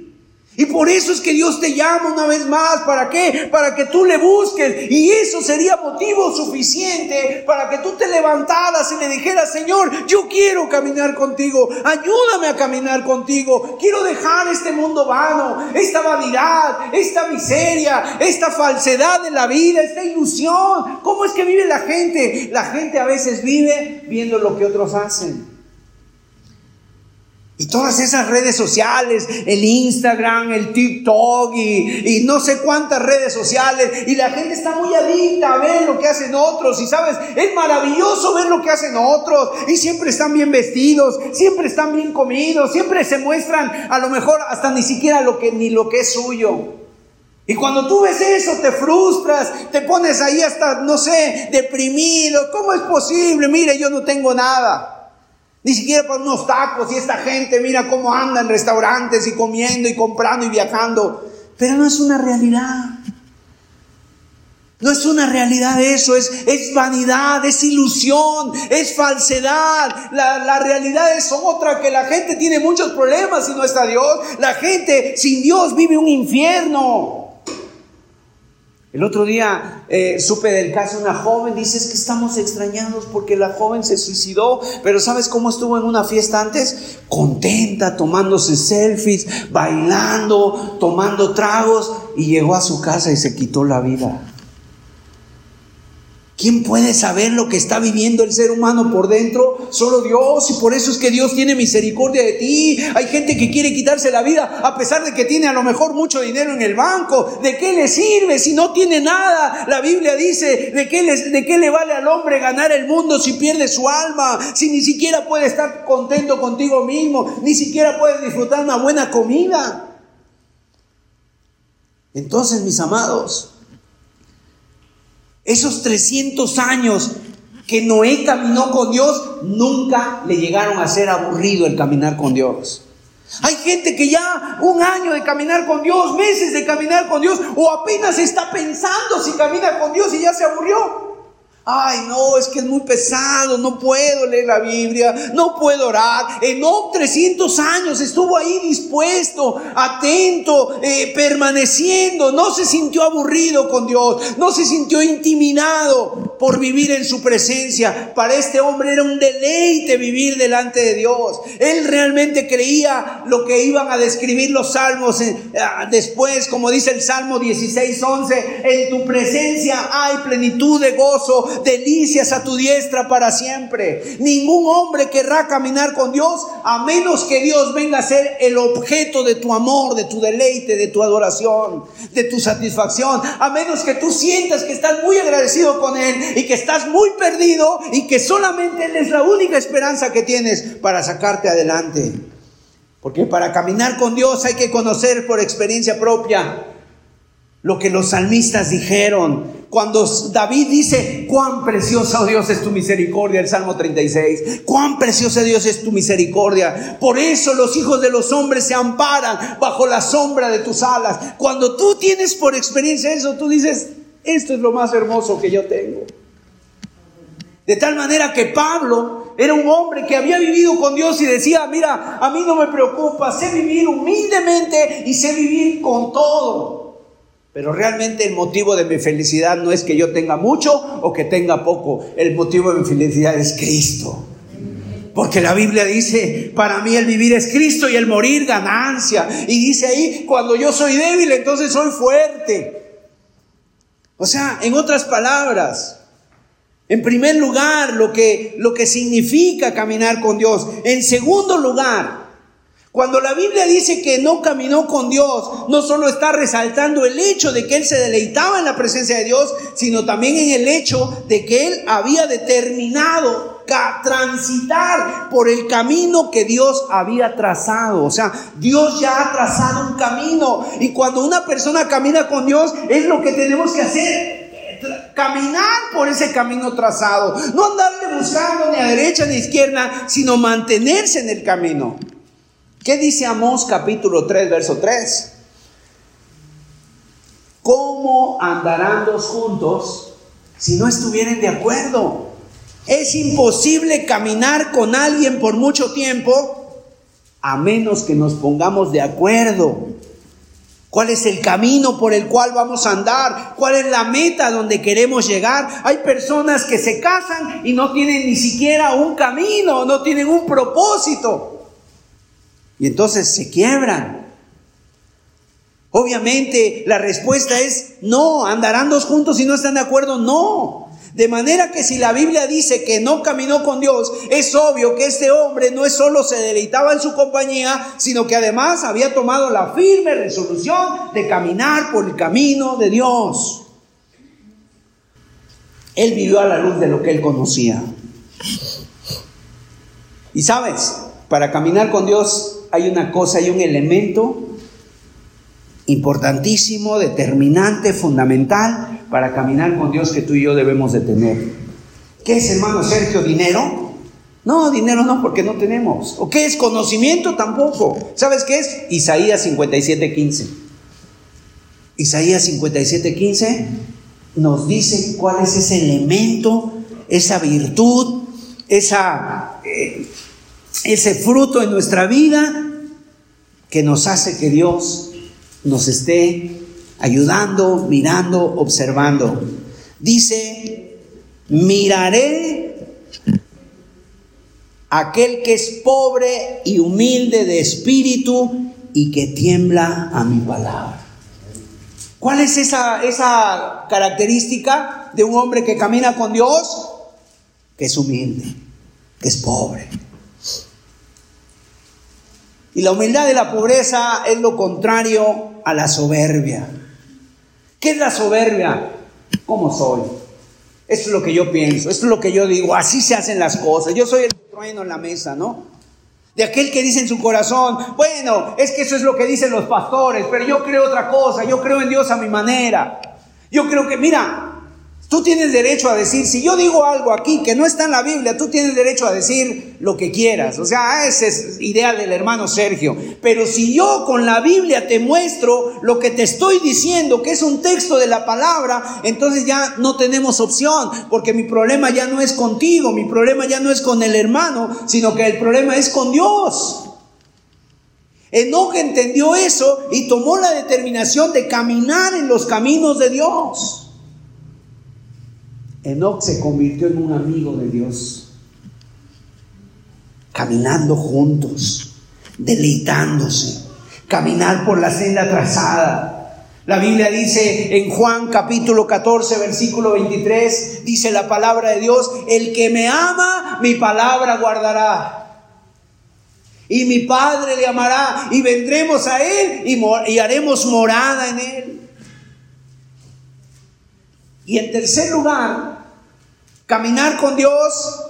Speaker 1: Y por eso es que Dios te llama una vez más. ¿Para qué? Para que tú le busques. Y eso sería motivo suficiente para que tú te levantaras y le dijeras, Señor, yo quiero caminar contigo. Ayúdame a caminar contigo. Quiero dejar este mundo vano, esta vanidad, esta miseria, esta falsedad de la vida, esta ilusión. ¿Cómo es que vive la gente? La gente a veces vive viendo lo que otros hacen. Y todas esas redes sociales, el Instagram, el TikTok y, no sé cuántas redes sociales. Y la gente está muy adicta a ver lo que hacen otros. Y sabes, es maravilloso ver lo que hacen otros. Y siempre están bien vestidos, siempre están bien comidos, siempre se muestran a lo mejor hasta ni siquiera lo que, ni lo que es suyo. Y cuando tú ves eso, te frustras, te pones ahí hasta, no sé, deprimido. ¿Cómo es posible? Mire, yo no tengo nada. Ni siquiera para unos tacos y esta gente mira cómo anda en restaurantes y comiendo y comprando y viajando. Pero no es una realidad. No es una realidad eso, es, es vanidad, es ilusión, es falsedad. La, la realidad es otra, que la gente tiene muchos problemas si no está Dios. La gente sin Dios vive un infierno. El otro día eh, supe del caso de una joven, dices que estamos extrañados porque la joven se suicidó, pero ¿sabes cómo estuvo en una fiesta antes? Contenta, tomándose selfies, bailando, tomando tragos y llegó a su casa y se quitó la vida. ¿Quién puede saber lo que está viviendo el ser humano por dentro? Solo Dios. Y por eso es que Dios tiene misericordia de ti. Hay gente que quiere quitarse la vida a pesar de que tiene a lo mejor mucho dinero en el banco. ¿De qué le sirve si no tiene nada? La Biblia dice, ¿de qué, le, de qué le vale al hombre ganar el mundo si pierde su alma? Si ni siquiera puede estar contento contigo mismo. Ni siquiera puede disfrutar una buena comida. Entonces, mis amados, esos 300 años que Noé caminó con Dios, nunca le llegaron a ser aburrido el caminar con Dios. Hay gente que ya un año de caminar con Dios, meses de caminar con Dios, o apenas está pensando si camina con Dios y ya se aburrió. Ay, no, es que es muy pesado, no puedo leer la Biblia, no puedo orar. En 300 años estuvo ahí dispuesto, atento, eh, permaneciendo. No se sintió aburrido con Dios, no se sintió intimidado por vivir en su presencia. Para este hombre era un deleite vivir delante de Dios. Él realmente creía lo que iban a describir los salmos eh, ah, después, como dice el Salmo 16, 11, en tu presencia hay plenitud de gozo delicias a tu diestra para siempre. Ningún hombre querrá caminar con Dios a menos que Dios venga a ser el objeto de tu amor, de tu deleite, de tu adoración, de tu satisfacción. A menos que tú sientas que estás muy agradecido con Él y que estás muy perdido y que solamente Él es la única esperanza que tienes para sacarte adelante. Porque para caminar con Dios hay que conocer por experiencia propia lo que los salmistas dijeron. Cuando David dice, cuán preciosa, oh Dios, es tu misericordia, el Salmo 36, cuán preciosa, Dios, es tu misericordia. Por eso los hijos de los hombres se amparan bajo la sombra de tus alas. Cuando tú tienes por experiencia eso, tú dices, esto es lo más hermoso que yo tengo. De tal manera que Pablo era un hombre que había vivido con Dios y decía, mira, a mí no me preocupa, sé vivir humildemente y sé vivir con todo. Pero realmente el motivo de mi felicidad no es que yo tenga mucho o que tenga poco. El motivo de mi felicidad es Cristo. Porque la Biblia dice, para mí el vivir es Cristo y el morir ganancia. Y dice ahí, cuando yo soy débil, entonces soy fuerte. O sea, en otras palabras, en primer lugar, lo que, lo que significa caminar con Dios. En segundo lugar, Cuando la Biblia dice que no caminó con Dios, no solo está resaltando el hecho de que él se deleitaba en la presencia de Dios, sino también en el hecho de que él había determinado transitar por el camino que Dios había trazado. O sea, Dios ya ha trazado un camino. Y cuando una persona camina con Dios, es lo que tenemos que hacer caminar por ese camino trazado, no andarle buscando ni a derecha ni a izquierda, sino mantenerse en el camino. ¿Qué dice Amós capítulo 3, verso 3? ¿Cómo andarán dos juntos si no estuvieran de acuerdo? Es imposible caminar con alguien por mucho tiempo a menos que nos pongamos de acuerdo. ¿Cuál es el camino por el cual vamos a andar? ¿Cuál es la meta donde queremos llegar? Hay personas que se casan y no tienen ni siquiera un camino, no tienen un propósito. Y entonces se quiebran. Obviamente la respuesta es no, andarán dos juntos y no están de acuerdo, no. De manera que si la Biblia dice que no caminó con Dios, es obvio que este hombre no es solo se deleitaba en su compañía, sino que además había tomado la firme resolución de caminar por el camino de Dios. Él vivió a la luz de lo que él conocía. Y sabes, para caminar con Dios hay una cosa, hay un elemento importantísimo, determinante, fundamental para caminar con Dios que tú y yo debemos de tener. ¿Qué es, hermano Sergio, dinero? No, dinero no, porque no tenemos. ¿O qué es conocimiento? Tampoco. ¿Sabes qué es? Isaías 57:15. Isaías 57:15 nos dice cuál es ese elemento, esa virtud, esa, eh, ese fruto en nuestra vida que nos hace que Dios nos esté ayudando, mirando, observando. Dice, miraré aquel que es pobre y humilde de espíritu y que tiembla a mi palabra. ¿Cuál es esa, esa característica de un hombre que camina con Dios? Que es humilde, que es pobre. Y la humildad de la pobreza es lo contrario a la soberbia. ¿Qué es la soberbia? ¿Cómo soy? Esto es lo que yo pienso, esto es lo que yo digo, así se hacen las cosas. Yo soy el trueno en la mesa, ¿no? De aquel que dice en su corazón, bueno, es que eso es lo que dicen los pastores, pero yo creo otra cosa, yo creo en Dios a mi manera. Yo creo que, mira, Tú tienes derecho a decir, si yo digo algo aquí que no está en la Biblia, tú tienes derecho a decir lo que quieras. O sea, esa es idea del hermano Sergio. Pero si yo con la Biblia te muestro lo que te estoy diciendo, que es un texto de la palabra, entonces ya no tenemos opción, porque mi problema ya no es contigo, mi problema ya no es con el hermano, sino que el problema es con Dios. Enoch entendió eso y tomó la determinación de caminar en los caminos de Dios. Enoch se convirtió en un amigo de Dios, caminando juntos, deleitándose, caminar por la senda trazada. La Biblia dice en Juan capítulo 14, versículo 23, dice la palabra de Dios, el que me ama, mi palabra guardará. Y mi Padre le amará y vendremos a Él y, y haremos morada en Él. Y en tercer lugar, Caminar con Dios,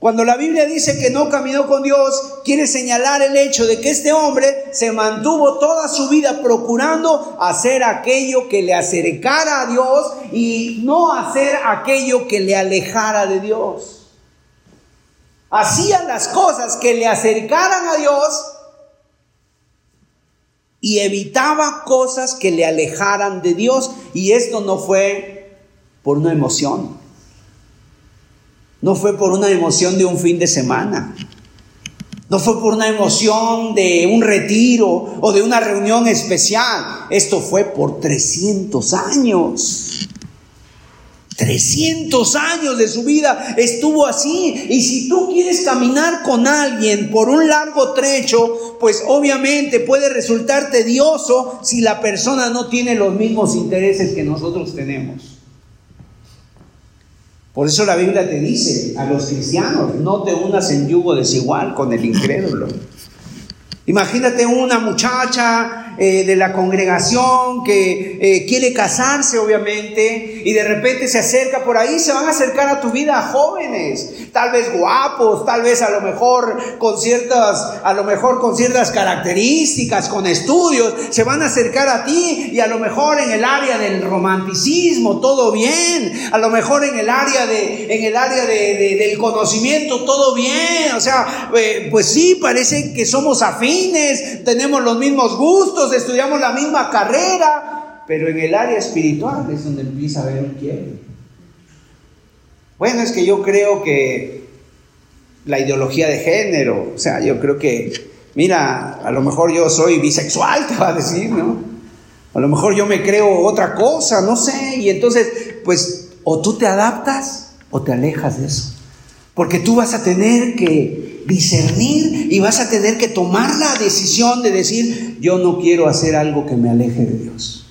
Speaker 1: cuando la Biblia dice que no caminó con Dios, quiere señalar el hecho de que este hombre se mantuvo toda su vida procurando hacer aquello que le acercara a Dios y no hacer aquello que le alejara de Dios. Hacía las cosas que le acercaran a Dios y evitaba cosas que le alejaran de Dios. Y esto no fue por una emoción. No fue por una emoción de un fin de semana. No fue por una emoción de un retiro o de una reunión especial. Esto fue por 300 años. 300 años de su vida estuvo así. Y si tú quieres caminar con alguien por un largo trecho, pues obviamente puede resultar tedioso si la persona no tiene los mismos intereses que nosotros tenemos. Por eso la Biblia te dice a los cristianos, no te unas en yugo desigual con el incrédulo. Imagínate una muchacha eh, de la congregación que eh, quiere casarse, obviamente, y de repente se acerca por ahí, se van a acercar a tu vida jóvenes, tal vez guapos, tal vez a lo mejor con ciertas, a lo mejor con ciertas características, con estudios, se van a acercar a ti y a lo mejor en el área del romanticismo todo bien, a lo mejor en el área de, en el área de, del conocimiento todo bien, o sea, eh, pues sí parece que somos afines tenemos los mismos gustos, estudiamos la misma carrera, pero en el área espiritual es donde empieza a haber un quiebre. Bueno, es que yo creo que la ideología de género, o sea, yo creo que, mira, a lo mejor yo soy bisexual, te va a decir, ¿no? A lo mejor yo me creo otra cosa, no sé, y entonces, pues, o tú te adaptas o te alejas de eso. Porque tú vas a tener que discernir y vas a tener que tomar la decisión de decir, yo no quiero hacer algo que me aleje de Dios.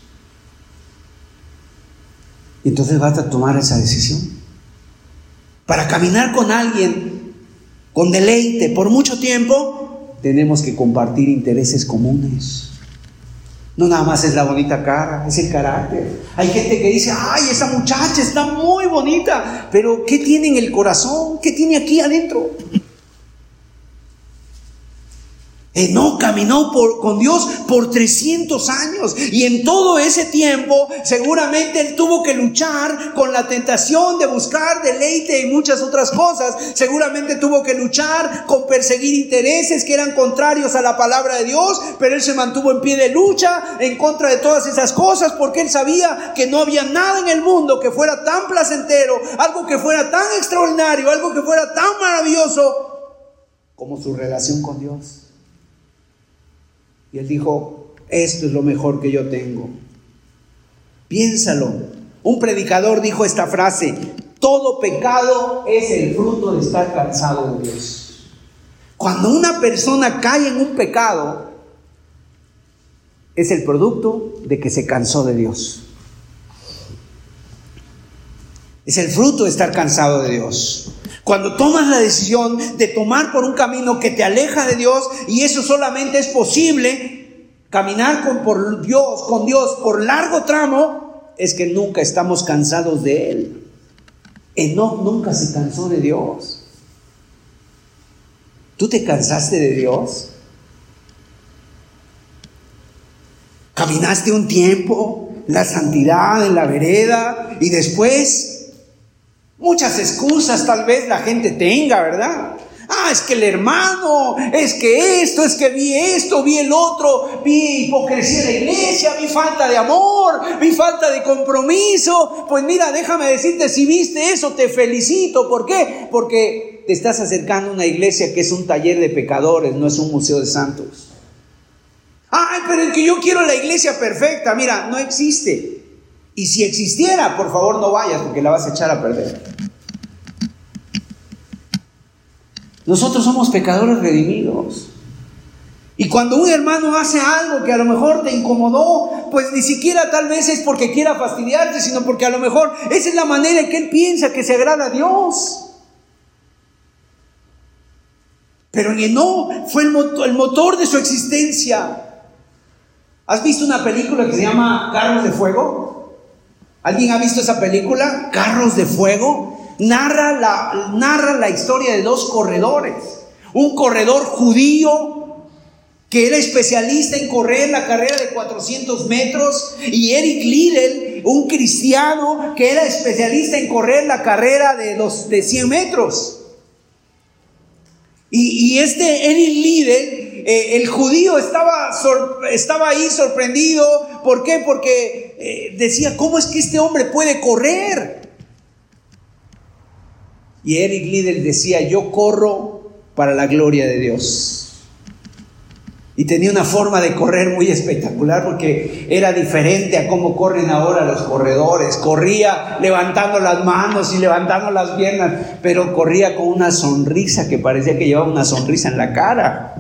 Speaker 1: Y entonces vas a tomar esa decisión. Para caminar con alguien con deleite por mucho tiempo, tenemos que compartir intereses comunes. No nada más es la bonita cara, es el carácter. Hay gente que dice, ay, esa muchacha está muy bonita, pero ¿qué tiene en el corazón? ¿Qué tiene aquí adentro? No caminó por, con Dios por 300 años y en todo ese tiempo seguramente él tuvo que luchar con la tentación de buscar deleite y muchas otras cosas. Seguramente tuvo que luchar con perseguir intereses que eran contrarios a la palabra de Dios, pero él se mantuvo en pie de lucha en contra de todas esas cosas porque él sabía que no había nada en el mundo que fuera tan placentero, algo que fuera tan extraordinario, algo que fuera tan maravilloso como su relación con Dios. Y él dijo, esto es lo mejor que yo tengo. Piénsalo. Un predicador dijo esta frase, todo pecado es el fruto de estar cansado de Dios. Cuando una persona cae en un pecado, es el producto de que se cansó de Dios. Es el fruto de estar cansado de Dios. Cuando tomas la decisión de tomar por un camino que te aleja de Dios, y eso solamente es posible, caminar con, por Dios, con Dios por largo tramo, es que nunca estamos cansados de Él. Enoch nunca se cansó de Dios. ¿Tú te cansaste de Dios? Caminaste un tiempo, la santidad en la vereda, y después Muchas excusas tal vez la gente tenga, ¿verdad? Ah, es que el hermano, es que esto, es que vi esto, vi el otro, vi hipocresía de la iglesia, vi falta de amor, vi falta de compromiso. Pues mira, déjame decirte, si viste eso, te felicito. ¿Por qué? Porque te estás acercando a una iglesia que es un taller de pecadores, no es un museo de santos. Ay, pero es que yo quiero la iglesia perfecta. Mira, no existe. Y si existiera, por favor no vayas porque la vas a echar a perder. Nosotros somos pecadores redimidos. Y cuando un hermano hace algo que a lo mejor te incomodó, pues ni siquiera tal vez es porque quiera fastidiarte, sino porque a lo mejor esa es la manera en que él piensa que se agrada a Dios. Pero en no fue el motor, el motor de su existencia. ¿Has visto una película que se llama Carros de Fuego? ¿Alguien ha visto esa película? Carros de Fuego narra la, narra la historia de dos corredores. Un corredor judío que era especialista en correr la carrera de 400 metros, y Eric Liddell, un cristiano que era especialista en correr la carrera de, los, de 100 metros. Y, este Eric Liddell, eh, el judío, estaba, estaba ahí sorprendido. ¿Por qué? Porque eh, decía, ¿cómo es que este hombre puede correr? Y Eric Liddell decía, yo corro para la gloria de Dios. Y tenía una forma de correr muy espectacular porque era diferente a cómo corren ahora los corredores. Corría levantando las manos y levantando las piernas, pero corría con una sonrisa que parecía que llevaba una sonrisa en la cara.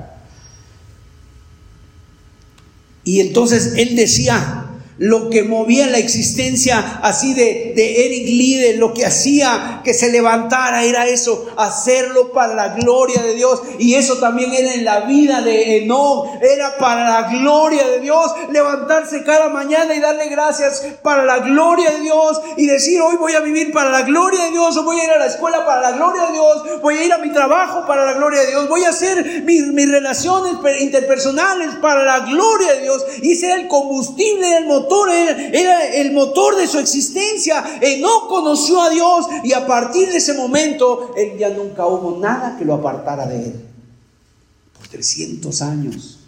Speaker 1: Y entonces él decía, lo que movía la existencia así de, de Eric Liddell, lo que hacía que se levantara era eso, hacerlo para la gloria de Dios. Y eso también era en la vida de Enoch, era para la gloria de Dios, levantarse cada mañana y darle gracias para la gloria de Dios y decir, hoy voy a vivir para la gloria de Dios, o voy a ir a la escuela para la gloria de Dios, voy a ir a mi trabajo para la gloria de Dios, voy a hacer mis, mis relaciones interpersonales para la gloria de Dios. Y ese era el combustible, el motor era, el motor de su existencia. Él no conoció a Dios y a partir de ese momento, él ya nunca hubo nada que lo apartara de él. Por 300 años.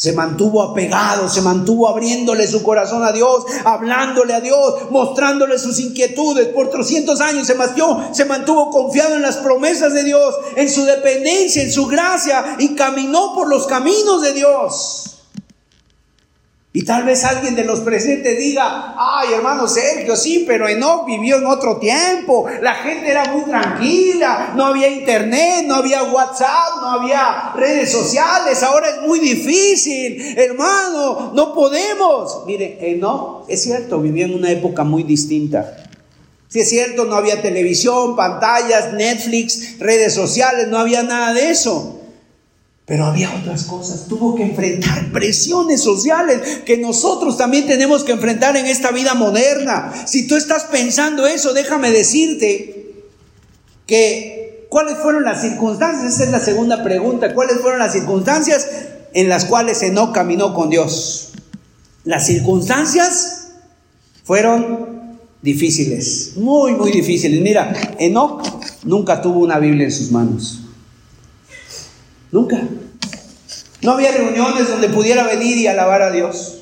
Speaker 1: Se mantuvo apegado, se mantuvo abriéndole su corazón a Dios, hablándole a Dios, mostrándole sus inquietudes. Por 300 años se mantuvo, se mantuvo confiado en las promesas de Dios, en su dependencia, en su gracia y caminó por los caminos de Dios. Y tal vez alguien de los presentes diga, ay hermano Sergio, sí, pero Enoch vivió en otro tiempo, la gente era muy tranquila, no había internet, no había WhatsApp, no había redes sociales, ahora es muy difícil, hermano, no podemos. Mire, Enoch, es cierto, vivió en una época muy distinta. Si es cierto, no había televisión, pantallas, Netflix, redes sociales, no había nada de eso. Pero había otras cosas. Tuvo que enfrentar presiones sociales que nosotros también tenemos que enfrentar en esta vida moderna. Si tú estás pensando eso, déjame decirte que cuáles fueron las circunstancias. Esa es la segunda pregunta. ¿Cuáles fueron las circunstancias en las cuales Enoch caminó con Dios? Las circunstancias fueron difíciles, muy, muy difíciles. Mira, Enoch nunca tuvo una Biblia en sus manos. Nunca. No había reuniones donde pudiera venir y alabar a Dios.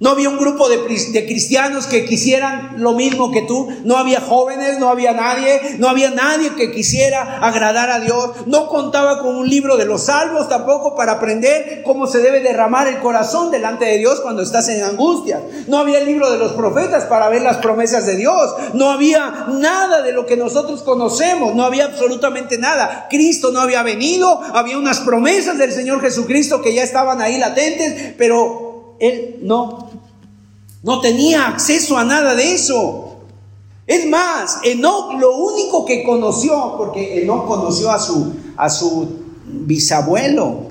Speaker 1: No había un grupo de, cristianos que quisieran lo mismo que tú. No había jóvenes, no había nadie. No había nadie que quisiera agradar a Dios. No contaba con un libro de los salvos tampoco para aprender cómo se debe derramar el corazón delante de Dios cuando estás en angustia. No había el libro de los profetas para ver las promesas de Dios. No había nada de lo que nosotros conocemos. No había absolutamente nada. Cristo no había venido. Había unas promesas del Señor Jesucristo que ya estaban ahí latentes, pero Él no no tenía acceso a nada de eso. Es más, Enoch lo único que conoció, porque Enoch conoció a su, a su bisabuelo,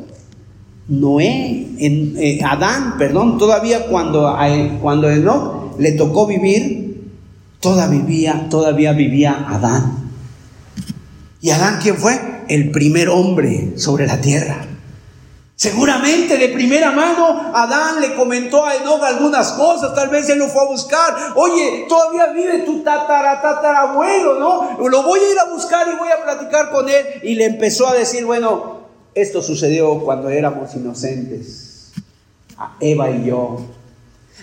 Speaker 1: Noé, en, eh, Adán, perdón, todavía cuando, cuando Enoch le tocó vivir, todavía todavía vivía Adán. ¿Y Adán quién fue? El primer hombre sobre la tierra. Seguramente de primera mano Adán le comentó a Enoch algunas cosas, tal vez él lo fue a buscar. Oye, todavía vive tu tatara, tatarabuelo, ¿no? Lo voy a ir a buscar y voy a platicar con él. Y le empezó a decir, bueno, esto sucedió cuando éramos inocentes, a Eva y yo.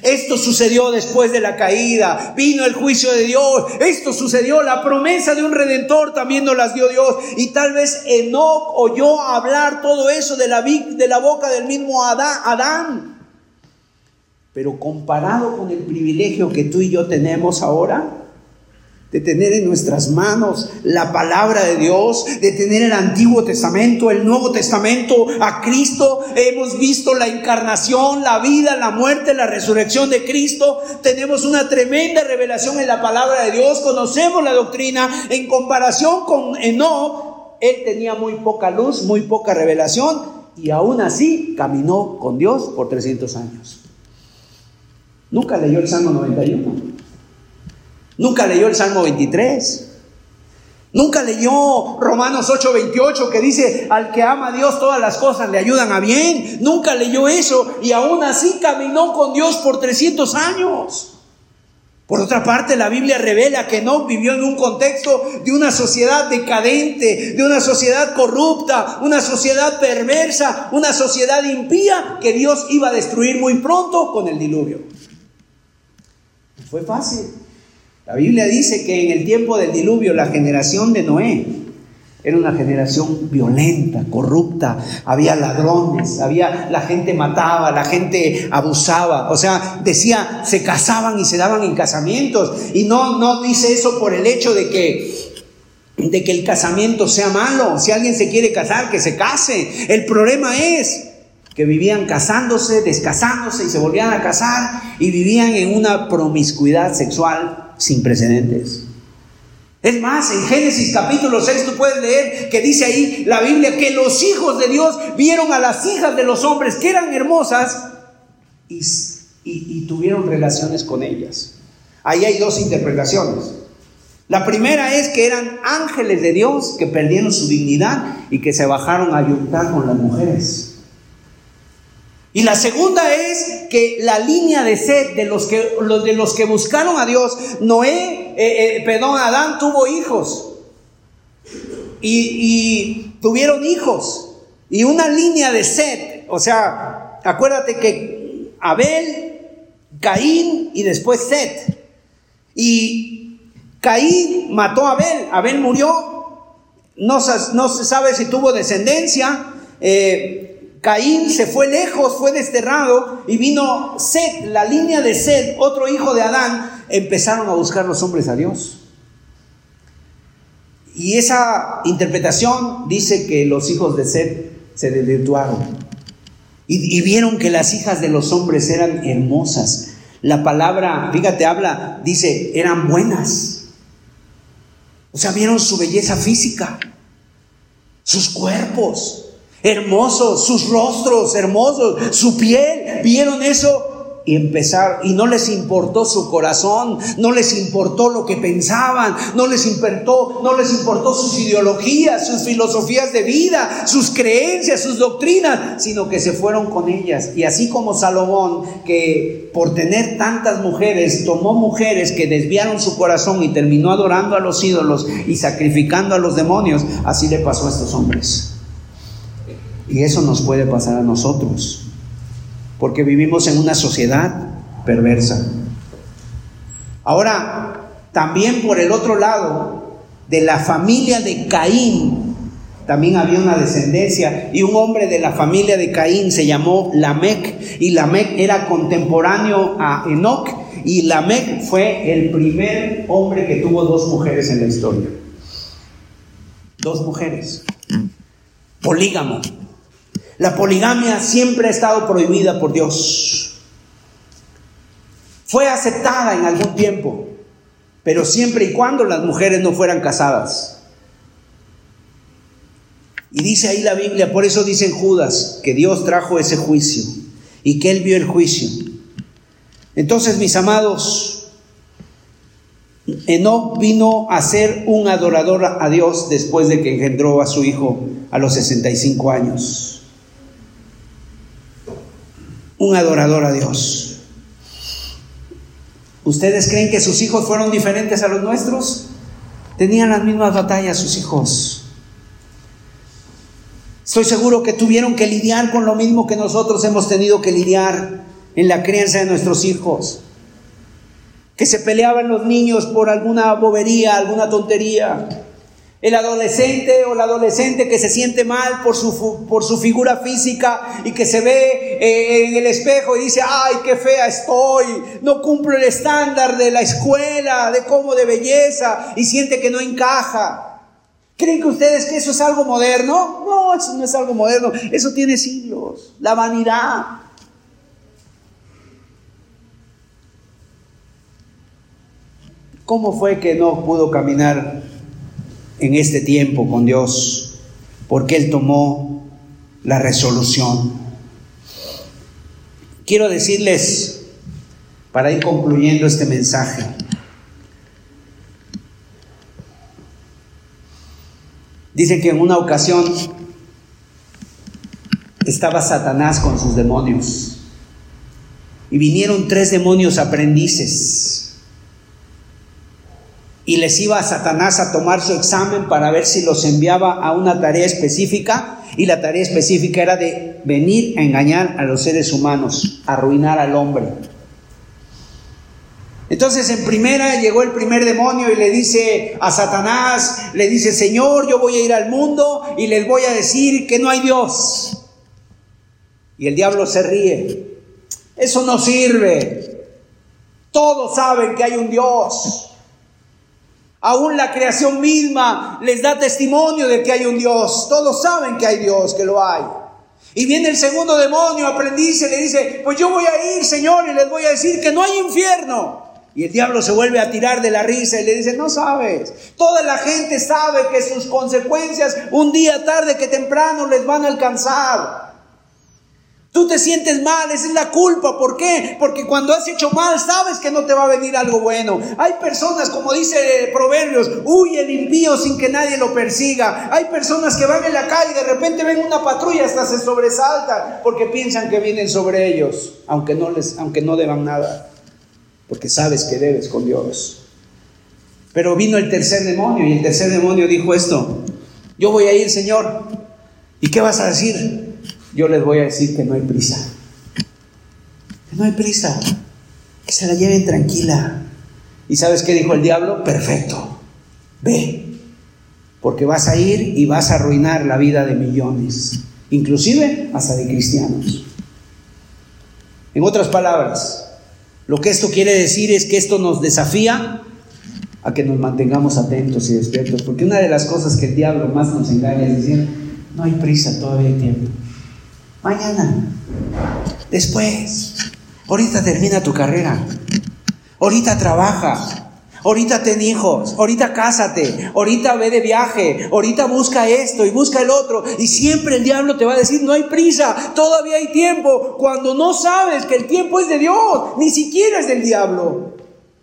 Speaker 1: Esto sucedió después de la caída, vino el juicio de Dios, esto sucedió, la promesa de un redentor también nos las dio Dios. Y tal vez Enoch oyó hablar todo eso de la, de la boca del mismo Adán. Pero comparado con el privilegio que tú y yo tenemos ahora, de tener en nuestras manos la palabra de Dios, de tener el Antiguo Testamento, el Nuevo Testamento, a Cristo. Hemos visto la encarnación, la vida, la muerte, la resurrección de Cristo. Tenemos una tremenda revelación en la palabra de Dios. Conocemos la doctrina. En comparación con Enoch, él tenía muy poca luz, muy poca revelación y aún así caminó con Dios por 300 años. Nunca leyó el Salmo 91. Nunca leyó el Salmo 23. Nunca leyó Romanos 8:28 que dice, al que ama a Dios todas las cosas le ayudan a bien. Nunca leyó eso y aún así caminó con Dios por 300 años. Por otra parte, la Biblia revela que no vivió en un contexto de una sociedad decadente, de una sociedad corrupta, una sociedad perversa, una sociedad impía que Dios iba a destruir muy pronto con el diluvio. Fue fácil. La Biblia dice que en el tiempo del diluvio la generación de Noé era una generación violenta, corrupta, había ladrones, había la gente mataba, la gente abusaba, o sea, decía, se casaban y se daban en casamientos. Y no no dice eso por el hecho de que de que el casamiento sea malo, si alguien se quiere casar, que se case. El problema es que vivían casándose, descasándose y se volvían a casar y vivían en una promiscuidad sexual sin precedentes. Es más, en Génesis capítulo 6 tú puedes leer que dice ahí la Biblia que los hijos de Dios vieron a las hijas de los hombres que eran hermosas y, y tuvieron relaciones con ellas. Ahí hay dos interpretaciones. La primera es que eran ángeles de Dios que perdieron su dignidad y que se bajaron a ayudar con las mujeres. Y la segunda es que la línea de sed de los que, de los que buscaron a Dios, Noé, eh, eh, perdón, Adán tuvo hijos. Y, tuvieron hijos. Y una línea de sed. O sea, acuérdate que Abel, Caín y después Sed. Y Caín mató a Abel. Abel murió. No, no se sabe si tuvo descendencia. Eh, Caín se fue lejos, fue desterrado y vino Sed, la línea de Sed, otro hijo de Adán, empezaron a buscar los hombres a Dios. Y esa interpretación dice que los hijos de Sed se desvirtuaron y, y vieron que las hijas de los hombres eran hermosas. La palabra, fíjate, habla, dice, eran buenas. O sea, vieron su belleza física, sus cuerpos, hermosos, sus rostros hermosos, su piel, vieron eso y empezar y no les importó su corazón, no les importó lo que pensaban, no les importó, no les importó sus ideologías, sus filosofías de vida, sus creencias, sus doctrinas, sino que se fueron con ellas. Y así como Salomón, que por tener tantas mujeres, tomó mujeres que desviaron su corazón y terminó adorando a los ídolos y sacrificando a los demonios, así le pasó a estos hombres. Y eso nos puede pasar a nosotros, porque vivimos en una sociedad perversa. Ahora, también por el otro lado, de la familia de Caín, también había una descendencia y un hombre de la familia de Caín se llamó Lamec y Lamec era contemporáneo a Enoch y Lamec fue el primer hombre que tuvo dos mujeres en la historia. Dos mujeres. Polígamo. La poligamia siempre ha estado prohibida por Dios. Fue aceptada en algún tiempo, pero siempre y cuando las mujeres no fueran casadas. Y dice ahí la Biblia, por eso dicen Judas, que Dios trajo ese juicio y que Él vio el juicio. Entonces, mis amados, Enoch vino a ser un adorador a Dios después de que engendró a su hijo a los 65 años un adorador a Dios. ¿Ustedes creen que sus hijos fueron diferentes a los nuestros? Tenían las mismas batallas sus hijos. Estoy seguro que tuvieron que lidiar con lo mismo que nosotros hemos tenido que lidiar en la crianza de nuestros hijos. Que se peleaban los niños por alguna bobería, alguna tontería el adolescente o la adolescente que se siente mal por su, por su figura física y que se ve eh, en el espejo y dice, ay, qué fea estoy, no cumplo el estándar de la escuela, de cómo de belleza y siente que no encaja. ¿Creen que ustedes que eso es algo moderno? No, eso no es algo moderno, eso tiene siglos, la vanidad. ¿Cómo fue que no pudo caminar en este tiempo con Dios, porque Él tomó la resolución. Quiero decirles, para ir concluyendo este mensaje, dicen que en una ocasión estaba Satanás con sus demonios y vinieron tres demonios aprendices y les iba a Satanás a tomar su examen para ver si los enviaba a una tarea específica y la tarea específica era de venir a engañar a los seres humanos, arruinar al hombre. Entonces en primera llegó el primer demonio y le dice a Satanás, le dice, Señor, yo voy a ir al mundo y les voy a decir que no hay Dios. Y el diablo se ríe. Eso no sirve. Todos saben que hay un Dios. Aún la creación misma les da testimonio de que hay un Dios. Todos saben que hay Dios, que lo hay. Y viene el segundo demonio, aprendiz, y le dice, pues yo voy a ir, Señor, y les voy a decir que no hay infierno. Y el diablo se vuelve a tirar de la risa y le dice, no sabes, toda la gente sabe que sus consecuencias un día tarde que temprano les van a alcanzar. Tú te sientes mal, esa es la culpa. ¿Por qué? Porque cuando has hecho mal sabes que no te va a venir algo bueno. Hay personas, como dice Proverbios, huye el impío sin que nadie lo persiga. Hay personas que van en la calle y de repente ven una patrulla hasta se sobresaltan porque piensan que vienen sobre ellos, aunque no les, aunque no deban nada, porque sabes que debes con Dios. Pero vino el tercer demonio y el tercer demonio dijo esto: Yo voy a ir, Señor. ¿Y qué vas a decir? Yo les voy a decir que no hay prisa. Que no hay prisa. Que se la lleven tranquila. ¿Y sabes qué dijo el diablo? Perfecto. Ve. Porque vas a ir y vas a arruinar la vida de millones. Inclusive hasta de cristianos. En otras palabras, lo que esto quiere decir es que esto nos desafía a que nos mantengamos atentos y despiertos. Porque una de las cosas que el diablo más nos engaña es decir, no hay prisa, todavía hay tiempo. Mañana. Después. Ahorita termina tu carrera. Ahorita trabaja. Ahorita ten hijos. Ahorita cásate. Ahorita ve de viaje. Ahorita busca esto y busca el otro. Y siempre el diablo te va a decir, no hay prisa. Todavía hay tiempo. Cuando no sabes que el tiempo es de Dios. Ni siquiera es del diablo.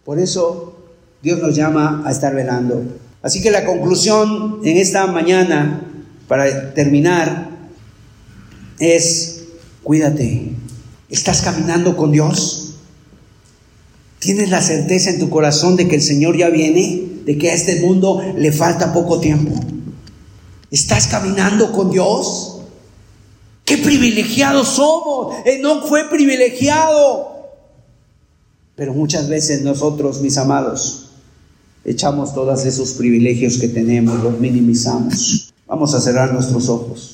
Speaker 1: Por eso Dios nos llama a estar velando. Así que la conclusión en esta mañana, para terminar, es, cuídate, ¿estás caminando con Dios? ¿Tienes la certeza en tu corazón de que el Señor ya viene? ¿De que a este mundo le falta poco tiempo? ¿Estás caminando con Dios? ¡Qué privilegiados somos! no fue privilegiado. Pero muchas veces nosotros, mis amados, echamos todos esos privilegios que tenemos, los minimizamos. Vamos a cerrar nuestros ojos.